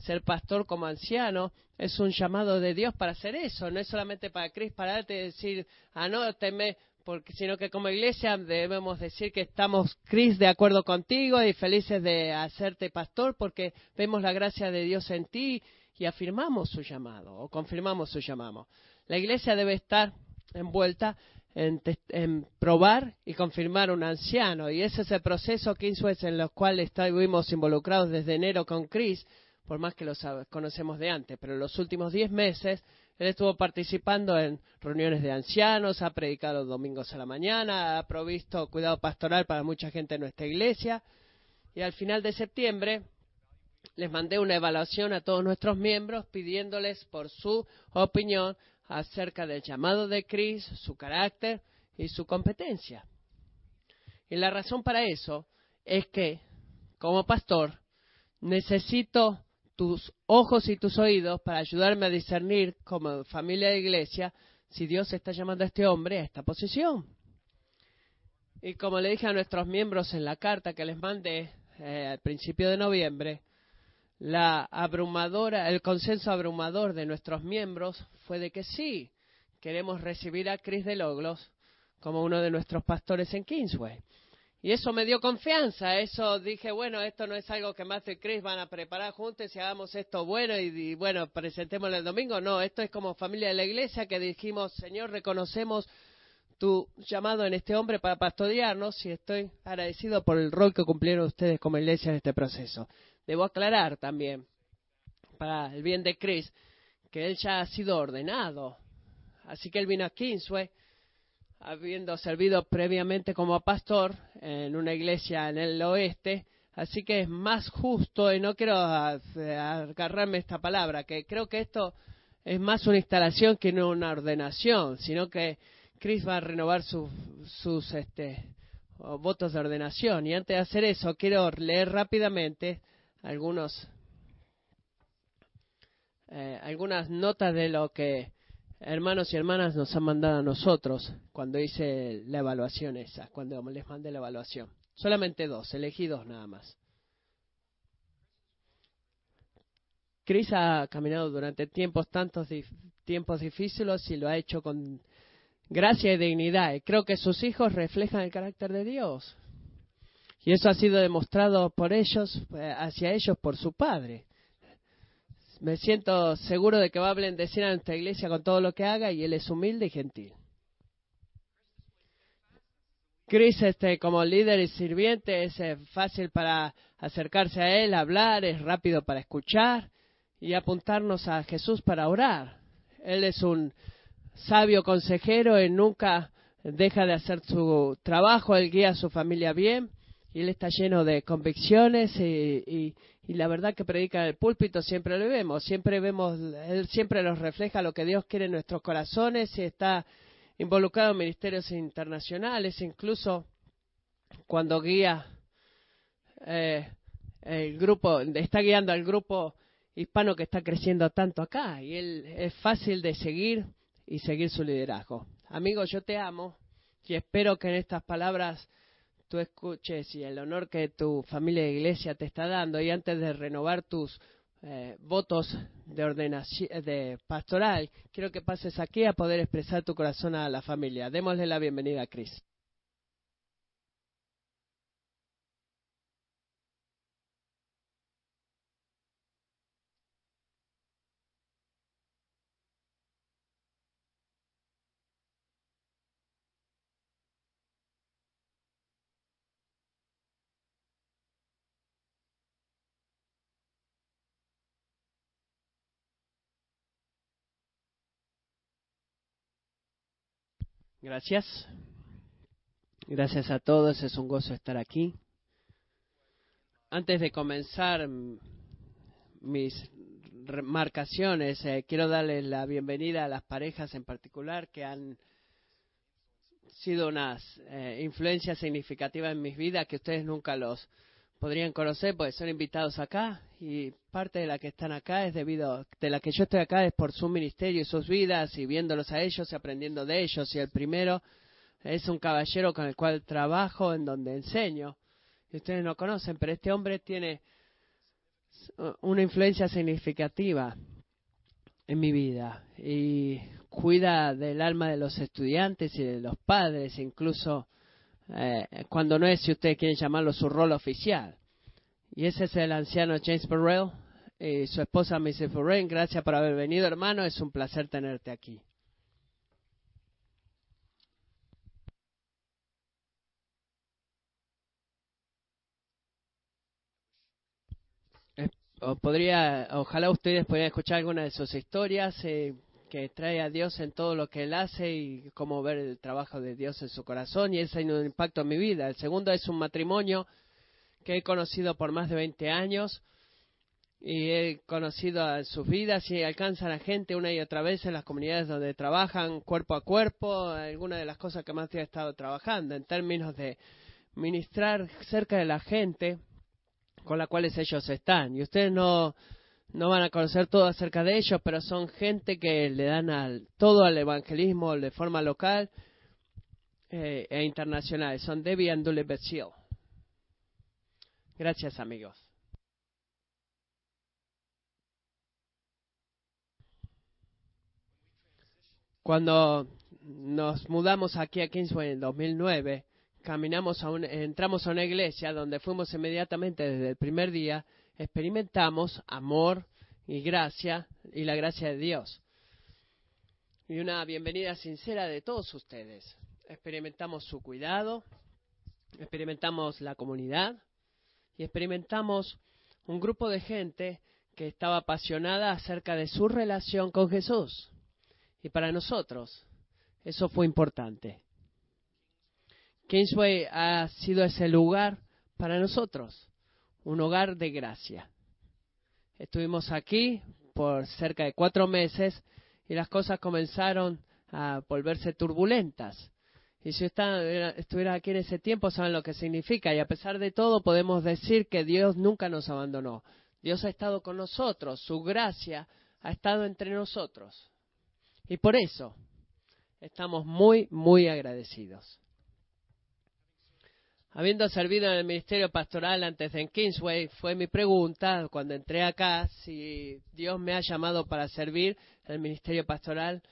ser pastor como anciano es un llamado de Dios para hacer eso, no es solamente para pararte y decir, anóteme, porque, sino que como iglesia debemos decir que estamos, Cris, de acuerdo contigo y felices de hacerte pastor porque vemos la gracia de Dios en ti y afirmamos su llamado o confirmamos su llamado. La iglesia debe estar envuelta en, probar y confirmar un anciano y ese es el proceso, Kingsway, en el cual estuvimos involucrados desde enero con Cris, por más que lo conocemos de antes, pero en los últimos diez meses él estuvo participando en reuniones de ancianos, ha predicado domingos a la mañana, ha provisto cuidado pastoral para mucha gente en nuestra iglesia. Y al final de septiembre les mandé una evaluación a todos nuestros miembros pidiéndoles por su opinión acerca del llamado de Cris, su carácter y su competencia. Y la razón para eso es que, como pastor, necesito tus ojos y tus oídos para ayudarme a discernir como familia de iglesia si Dios está llamando a este hombre a esta posición. Y como le dije a nuestros miembros en la carta que les mandé eh, al principio de noviembre, la abrumadora, el consenso abrumador de nuestros miembros fue de que sí, queremos recibir a Chris de Loglos como uno de nuestros pastores en Kingsway. Y eso me dio confianza, eso dije, bueno, esto no es algo que Matthew y Chris van a preparar juntos y hagamos esto bueno y, bueno, presentémoslo el domingo. No, esto es como familia de la iglesia que dijimos, Señor, reconocemos tu llamado en este hombre para pastorearnos y estoy agradecido por el rol que cumplieron ustedes como iglesia en este proceso. debo aclarar también, para el bien de Chris, que él ya ha sido ordenado. Así que él vino a Kingsway, habiendo servido previamente como pastor en una iglesia en el oeste, así que es más justo, y no quiero agarrarme esta palabra, que creo que esto es más una instalación que no una ordenación, sino que Chris va a renovar sus este, votos de ordenación. Y antes de hacer eso, quiero leer rápidamente algunos, eh, algunas notas de lo que hermanos y hermanas nos han mandado a nosotros cuando hice la evaluación esa, cuando les mandé la evaluación. Solamente dos, elegí dos nada más. Chris ha caminado durante tiempos tantos tiempos difíciles y lo ha hecho con gracia y dignidad. Y creo que sus hijos reflejan el carácter de Dios. Y eso ha sido demostrado por ellos, eh, hacia ellos por su padre. Me siento seguro de que va a bendecir a nuestra iglesia con todo lo que haga y él es humilde y gentil. Chris, este, como líder y sirviente, es eh, fácil para acercarse a él, hablar, es rápido para escuchar y apuntarnos a Jesús para orar. Él es un sabio consejero y nunca deja de hacer su trabajo, él guía a su familia bien y él está lleno de convicciones y, la verdad que predica en el púlpito siempre lo vemos, siempre vemos, él siempre nos refleja lo que Dios quiere en nuestros corazones y está involucrado en ministerios internacionales, incluso cuando guía eh, el grupo, está guiando al grupo hispano que está creciendo tanto acá y él es fácil de seguir y seguir su liderazgo. Amigo, yo te amo y espero que en estas palabras tú escuches y el honor que tu familia de iglesia te está dando y antes de renovar tus eh, votos de ordenación de pastoral, quiero que pases aquí a poder expresar tu corazón a la familia. Démosle la bienvenida a Cris. Gracias. Gracias a todos, es un gozo estar aquí. Antes de comenzar mis marcaciones, eh, quiero darles la bienvenida a las parejas en particular que han sido unas eh, influencias significativas en mis vidas que ustedes nunca los podrían conocer porque son invitados acá y parte de la que están acá es debido, de la que yo estoy acá es por su ministerio y sus vidas y viéndolos a ellos y aprendiendo de ellos. Y el primero es un caballero con el cual trabajo, en donde enseño. Y ustedes no conocen, pero este hombre tiene una influencia significativa en mi vida y cuida del alma de los estudiantes y de los padres, incluso eh, cuando no es, si ustedes quieren llamarlo, su rol oficial. Y ese es el anciano James Burrell y su esposa Mrs. Burrell. Gracias por haber venido, hermano. Es un placer tenerte aquí. podría, ojalá ustedes pudieran escuchar alguna de sus historias. Eh, que trae a Dios en todo lo que Él hace y cómo ver el trabajo de Dios en su corazón y ese ha un impacto en mi vida. El segundo es un matrimonio que he conocido por más de 20 años y he conocido a sus vidas y alcanzan a gente una y otra vez en las comunidades donde trabajan cuerpo a cuerpo, alguna de las cosas que más he estado trabajando en términos de ministrar cerca de la gente con la cuales ellos están. Y ustedes no no van a conocer todo acerca de ellos, pero son gente que le dan al, todo al evangelismo de forma local eh, e internacional. Son Debbie Andule Betzil. Gracias, amigos. Cuando nos mudamos aquí a Kingsway en 2009, caminamos a un, entramos a una iglesia donde fuimos inmediatamente desde el primer día experimentamos amor y gracia y la gracia de Dios. Y una bienvenida sincera de todos ustedes. Experimentamos su cuidado, experimentamos la comunidad y experimentamos un grupo de gente que estaba apasionada acerca de su relación con Jesús. Y para nosotros eso fue importante. Kingsway ha sido ese lugar para nosotros, un hogar de gracia. Estuvimos aquí por cerca de cuatro meses y las cosas comenzaron a volverse turbulentas. Y si usted estuviera aquí en ese tiempo, saben lo que significa. Y a pesar de todo, podemos decir que Dios nunca nos abandonó. Dios ha estado con nosotros. Su gracia ha estado entre nosotros. Y por eso estamos muy, muy agradecidos. Habiendo servido en el ministerio pastoral antes en Kingsway, fue mi pregunta cuando entré acá si Dios me ha llamado para servir en el ministerio pastoral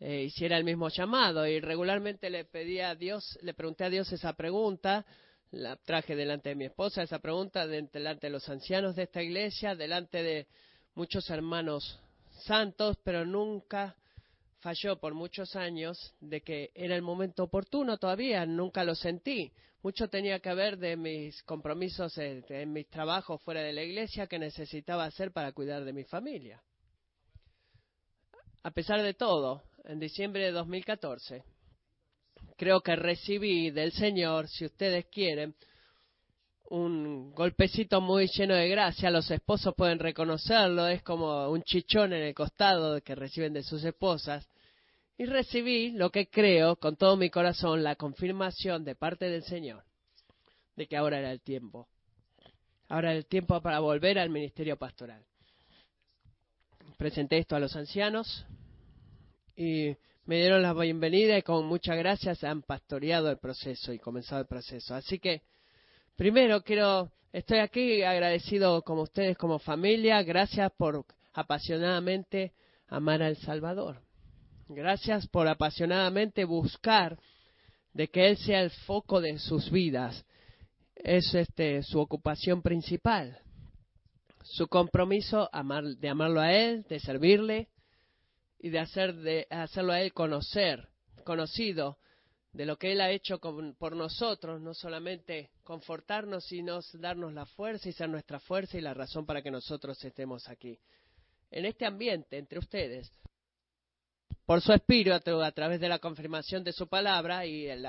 eh, hiciera el mismo llamado. Y regularmente le pedí a Dios, le pregunté a Dios esa pregunta, la traje delante de mi esposa, esa pregunta delante de los ancianos de esta iglesia, delante de muchos hermanos santos, pero nunca falló por muchos años de que era el momento oportuno todavía, nunca lo sentí. Mucho tenía que ver de mis compromisos en, en mis trabajos fuera de la iglesia que necesitaba hacer para cuidar de mi familia. A pesar de todo, en diciembre de 2014, creo que recibí del Señor, si ustedes quieren, un golpecito muy lleno de gracia. Los esposos pueden reconocerlo, es como un chichón en el costado que reciben de sus esposas. Y recibí lo que creo con todo mi corazón, la confirmación de parte del Señor de que ahora era el tiempo. Ahora era el tiempo para volver al ministerio pastoral. Presenté esto a los ancianos, y me dieron la bienvenida y con muchas gracias han pastoreado el proceso y comenzado el proceso. Así que, primero quiero, estoy aquí agradecido como ustedes, como familia, gracias por apasionadamente amar al Salvador. Gracias por apasionadamente buscar de que Él sea el foco de sus vidas. Es este, su ocupación principal. Su compromiso amar, de amarlo a Él, de servirle, y de, hacer de hacerlo a Él conocer, conocido de lo que Él ha hecho por nosotros, no solamente confortarnos, sino darnos la fuerza y ser nuestra fuerza y la razón para que nosotros estemos aquí. En este ambiente, entre ustedes, por su espíritu, a través de la confirmación de su palabra y el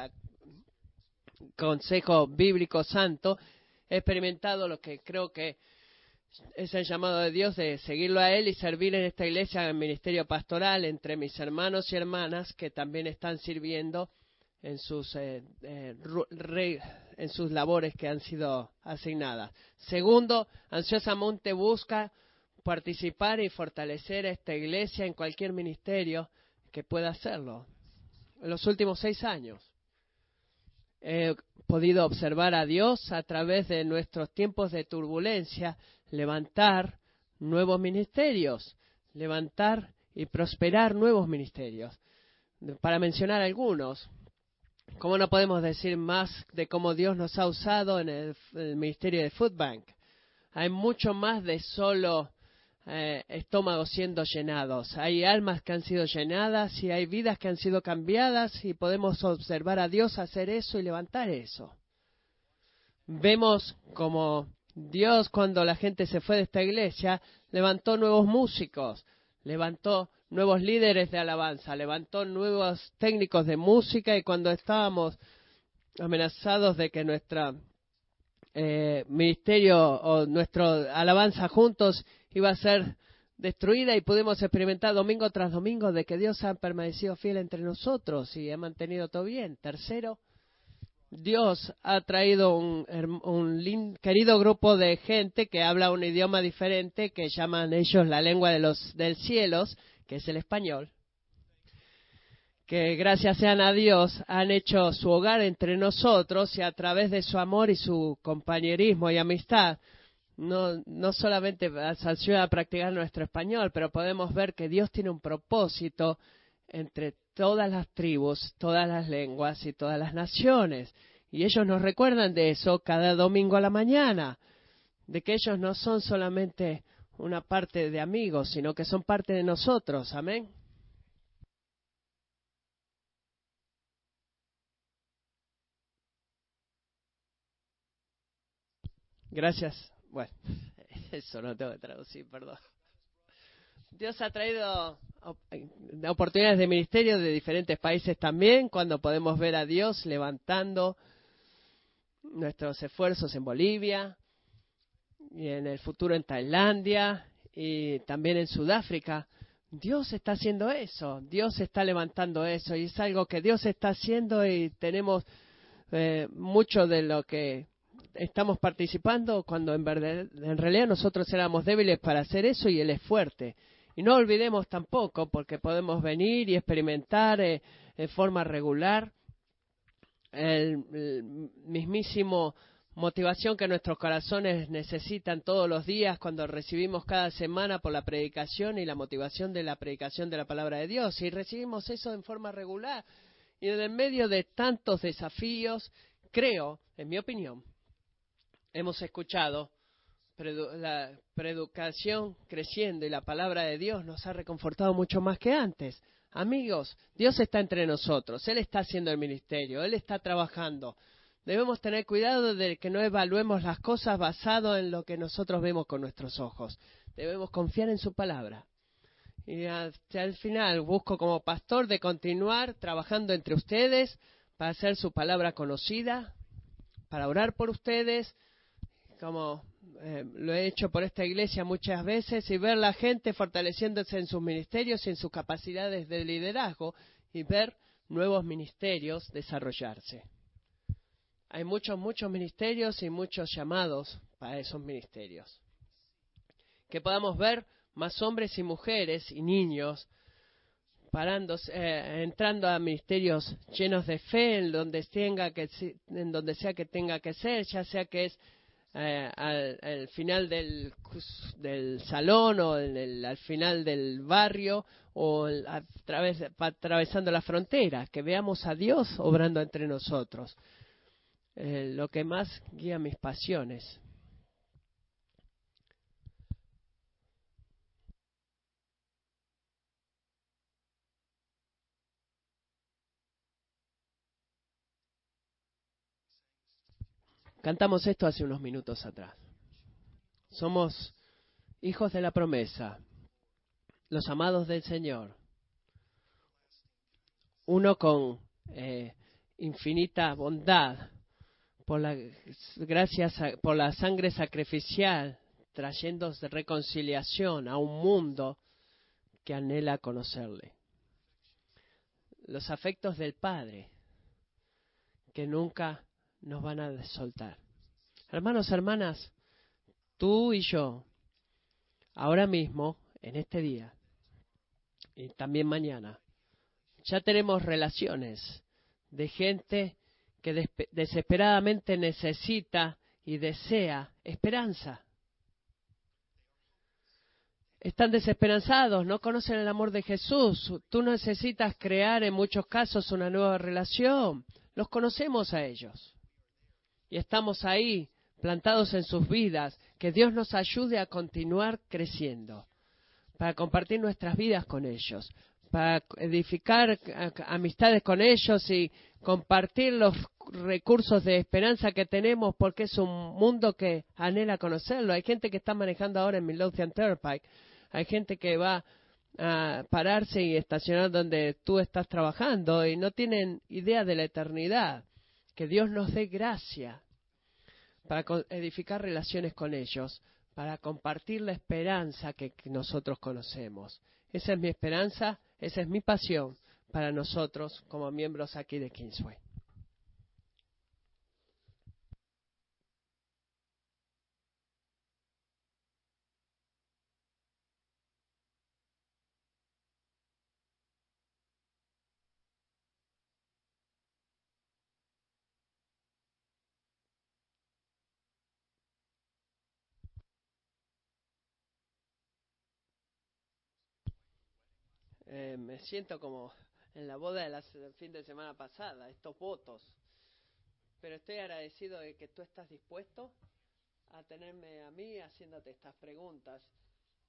consejo bíblico santo, he experimentado lo que creo que es el llamado de Dios de seguirlo a Él y servir en esta iglesia en el ministerio pastoral entre mis hermanos y hermanas que también están sirviendo en sus, eh, eh, en sus labores que han sido asignadas. Segundo, ansiosamente busca participar y fortalecer esta iglesia en cualquier ministerio que pueda hacerlo. En los últimos seis años he podido observar a Dios a través de nuestros tiempos de turbulencia levantar nuevos ministerios, levantar y prosperar nuevos ministerios. Para mencionar algunos, ¿cómo no podemos decir más de cómo Dios nos ha usado en el, ministerio de Food Bank? Hay mucho más de solo eh, estómagos siendo llenados. Hay almas que han sido llenadas y hay vidas que han sido cambiadas y podemos observar a Dios hacer eso y levantar eso. Vemos como Dios cuando la gente se fue de esta iglesia levantó nuevos músicos, levantó nuevos líderes de alabanza, levantó nuevos técnicos de música y cuando estábamos amenazados de que nuestro eh, ministerio o nuestra alabanza juntos iba a ser destruida y pudimos experimentar domingo tras domingo de que Dios ha permanecido fiel entre nosotros y ha mantenido todo bien. Tercero, Dios ha traído un, querido grupo de gente que habla un idioma diferente, que llaman ellos la lengua de los del cielos, que es el español, que gracias sean a Dios han hecho su hogar entre nosotros y a través de su amor y su compañerismo y amistad, no, no solamente ayuda a practicar nuestro español, pero podemos ver que Dios tiene un propósito entre todas las tribus, todas las lenguas y todas las naciones. Y ellos nos recuerdan de eso cada domingo a la mañana, de que ellos no son solamente una parte de amigos, sino que son parte de nosotros. Amén. Gracias. Bueno, Eso no tengo que traducir, perdón. Dios ha traído oportunidades de ministerio de diferentes países también, cuando podemos ver a Dios levantando nuestros esfuerzos en Bolivia y en el futuro en Tailandia y también en Sudáfrica. Dios está haciendo eso, Dios está levantando eso y es algo que Dios está haciendo y tenemos eh, mucho de lo que estamos participando cuando en, verdad, en realidad nosotros éramos débiles para hacer eso y Él es fuerte. Y no olvidemos tampoco, porque podemos venir y experimentar eh, en forma regular el, mismísimo motivación que nuestros corazones necesitan todos los días cuando recibimos cada semana por la predicación y la motivación de la predicación de la palabra de Dios. Y recibimos eso en forma regular. Y en el medio de tantos desafíos, creo, en mi opinión, hemos escuchado la preeducación creciendo y la palabra de Dios nos ha reconfortado mucho más que antes. Amigos, Dios está entre nosotros, Él está haciendo el ministerio, Él está trabajando. Debemos tener cuidado de que no evaluemos las cosas basado en lo que nosotros vemos con nuestros ojos. Debemos confiar en su palabra. Y hasta el final busco como pastor de continuar trabajando entre ustedes para hacer su palabra conocida, para orar por ustedes, como eh, lo he hecho por esta iglesia muchas veces, y ver la gente fortaleciéndose en sus ministerios y en sus capacidades de liderazgo, y ver nuevos ministerios desarrollarse. Hay muchos, muchos ministerios y muchos llamados para esos ministerios. Que podamos ver más hombres y mujeres y niños parándose, eh, entrando a ministerios llenos de fe en donde tenga que en donde sea que tenga que ser, ya sea que es eh, al, final del, salón o al final del barrio o a atravesando la frontera, que veamos a Dios obrando entre nosotros. Eh, lo que más guía mis pasiones. Cantamos esto hace unos minutos atrás. Somos hijos de la promesa, los amados del Señor. Uno con eh, infinita bondad, por la, gracias por la sangre sacrificial, trayendo reconciliación a un mundo que anhela conocerle. Los afectos del Padre, que nunca nos van a soltar. Hermanos, hermanas, tú y yo, ahora mismo, en este día, y también mañana, ya tenemos relaciones de gente que desesperadamente necesita y desea esperanza. Están desesperanzados, no conocen el amor de Jesús. Tú necesitas crear en muchos casos una nueva relación. Los conocemos a ellos y estamos ahí plantados en sus vidas, que Dios nos ayude a continuar creciendo, para compartir nuestras vidas con ellos, para edificar amistades con ellos y compartir los recursos de esperanza que tenemos porque es un mundo que anhela conocerlo. Hay gente que está manejando ahora en Midlothian Turnpike, hay gente que va a pararse y estacionar donde tú estás trabajando y no tienen idea de la eternidad que Dios nos dé gracia para edificar relaciones con ellos, para compartir la esperanza que nosotros conocemos. Esa es mi esperanza, esa es mi pasión para nosotros como miembros aquí de Kingsway. Eh, me siento como en la boda del fin de semana pasada, estos votos. Pero estoy agradecido de que tú estás dispuesto a tenerme a mí haciéndote estas preguntas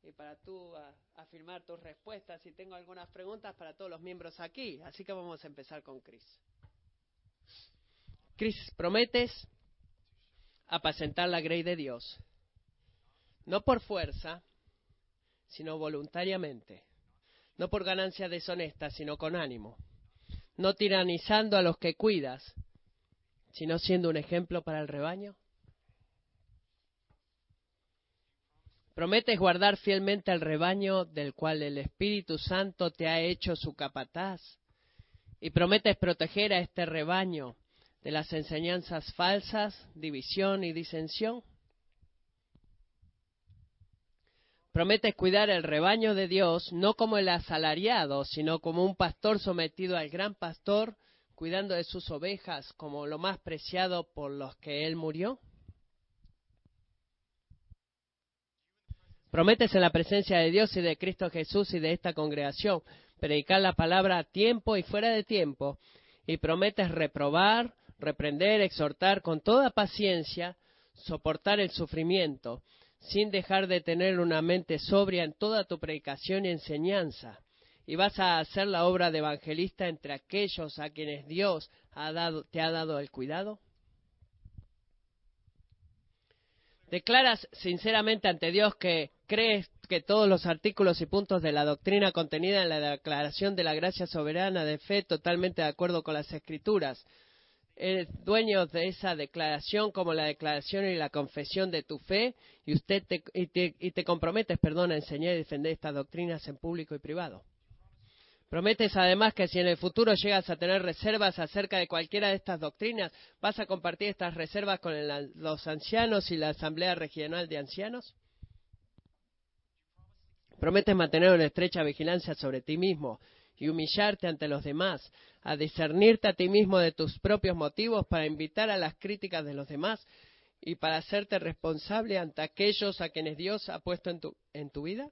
y para tú afirmar tus respuestas. Y tengo algunas preguntas para todos los miembros aquí, así que vamos a empezar con Chris. Chris, ¿prometes apacentar la grey de Dios? no por fuerza, sino voluntariamente, no por ganancia deshonesta, sino con ánimo, no tiranizando a los que cuidas, sino siendo un ejemplo para el rebaño? ¿Prometes guardar fielmente el rebaño del cual el Espíritu Santo te ha hecho su capataz? ¿Y prometes proteger a este rebaño de las enseñanzas falsas, división y disensión? Prometes cuidar el rebaño de Dios no como el asalariado, sino como un pastor sometido al gran pastor, cuidando de sus ovejas como lo más preciado por los que él murió? Prometes en la presencia de Dios y de Cristo Jesús y de esta congregación predicar la palabra a tiempo y fuera de tiempo, y prometes reprobar, reprender, exhortar con toda paciencia, soportar el sufrimiento, sin dejar de tener una mente sobria en toda tu predicación y enseñanza. Y vas a hacer la obra de evangelista entre aquellos a quienes Dios te ha dado el cuidado. ¿Declaras sinceramente ante Dios que crees que todos los artículos y puntos de la doctrina contenida en la declaración de la gracia soberana de fe totalmente de acuerdo con las escrituras? ¿Eres dueño de esa declaración como la declaración y la confesión de tu fe y usted te, y te, y te comprometes, perdón, a enseñar y defender estas doctrinas en público y privado? Prometes además que si en el futuro llegas a tener reservas acerca de cualquiera de estas doctrinas, vas a compartir estas reservas con los ancianos y la Asamblea Regional de Ancianos. Prometes mantener una estrecha vigilancia sobre ti mismo y humillarte ante los demás, a discernirte a ti mismo de tus propios motivos para invitar a las críticas de los demás y para hacerte responsable ante aquellos a quienes Dios ha puesto en tu, vida?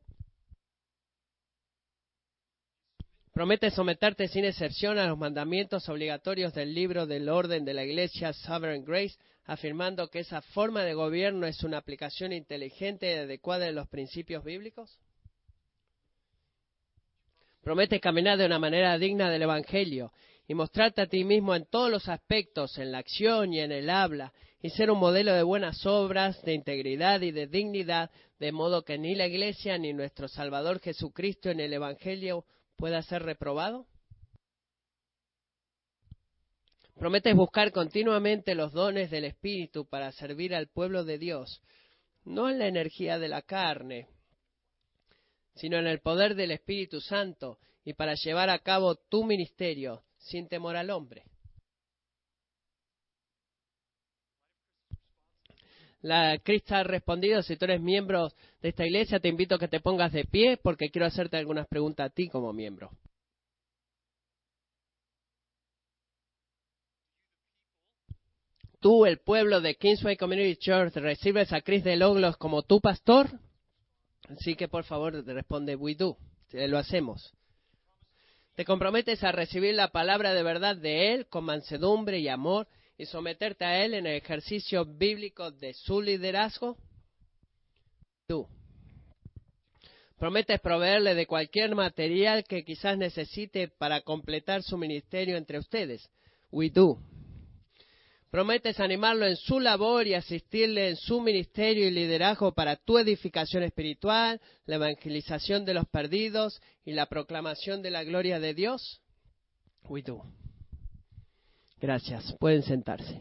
Promete someterte sin excepción a los mandamientos obligatorios del libro del orden de la Iglesia Sovereign Grace, afirmando que esa forma de gobierno es una aplicación inteligente y adecuada de los principios bíblicos. Promete caminar de una manera digna del Evangelio y mostrarte a ti mismo en todos los aspectos, en la acción y en el habla, y ser un modelo de buenas obras, de integridad y de dignidad, de modo que ni la Iglesia ni nuestro Salvador Jesucristo en el Evangelio pueda ser reprobado? Prometes buscar continuamente los dones del Espíritu para servir al pueblo de Dios, no en la energía de la carne, sino en el poder del Espíritu Santo y para llevar a cabo tu ministerio sin temor al hombre. La Cristo ha respondido, si tú eres miembro de esta iglesia, te invito a que te pongas de pie porque quiero hacerte algunas preguntas a ti como miembro. ¿Tú, el pueblo de Kingsway Community Church, recibes a Chris de Loglos como tu pastor? Así que por favor responde, we do, lo hacemos. ¿Te comprometes a recibir la palabra de verdad de Él con mansedumbre y amor y someterte a Él en el ejercicio bíblico de su liderazgo? Tú. ¿Prometes proveerle de cualquier material que quizás necesite para completar su ministerio entre ustedes? We do. ¿Prometes animarlo en su labor y asistirle en su ministerio y liderazgo para tu edificación espiritual, la evangelización de los perdidos y la proclamación de la gloria de Dios? We do. Gracias. Pueden sentarse.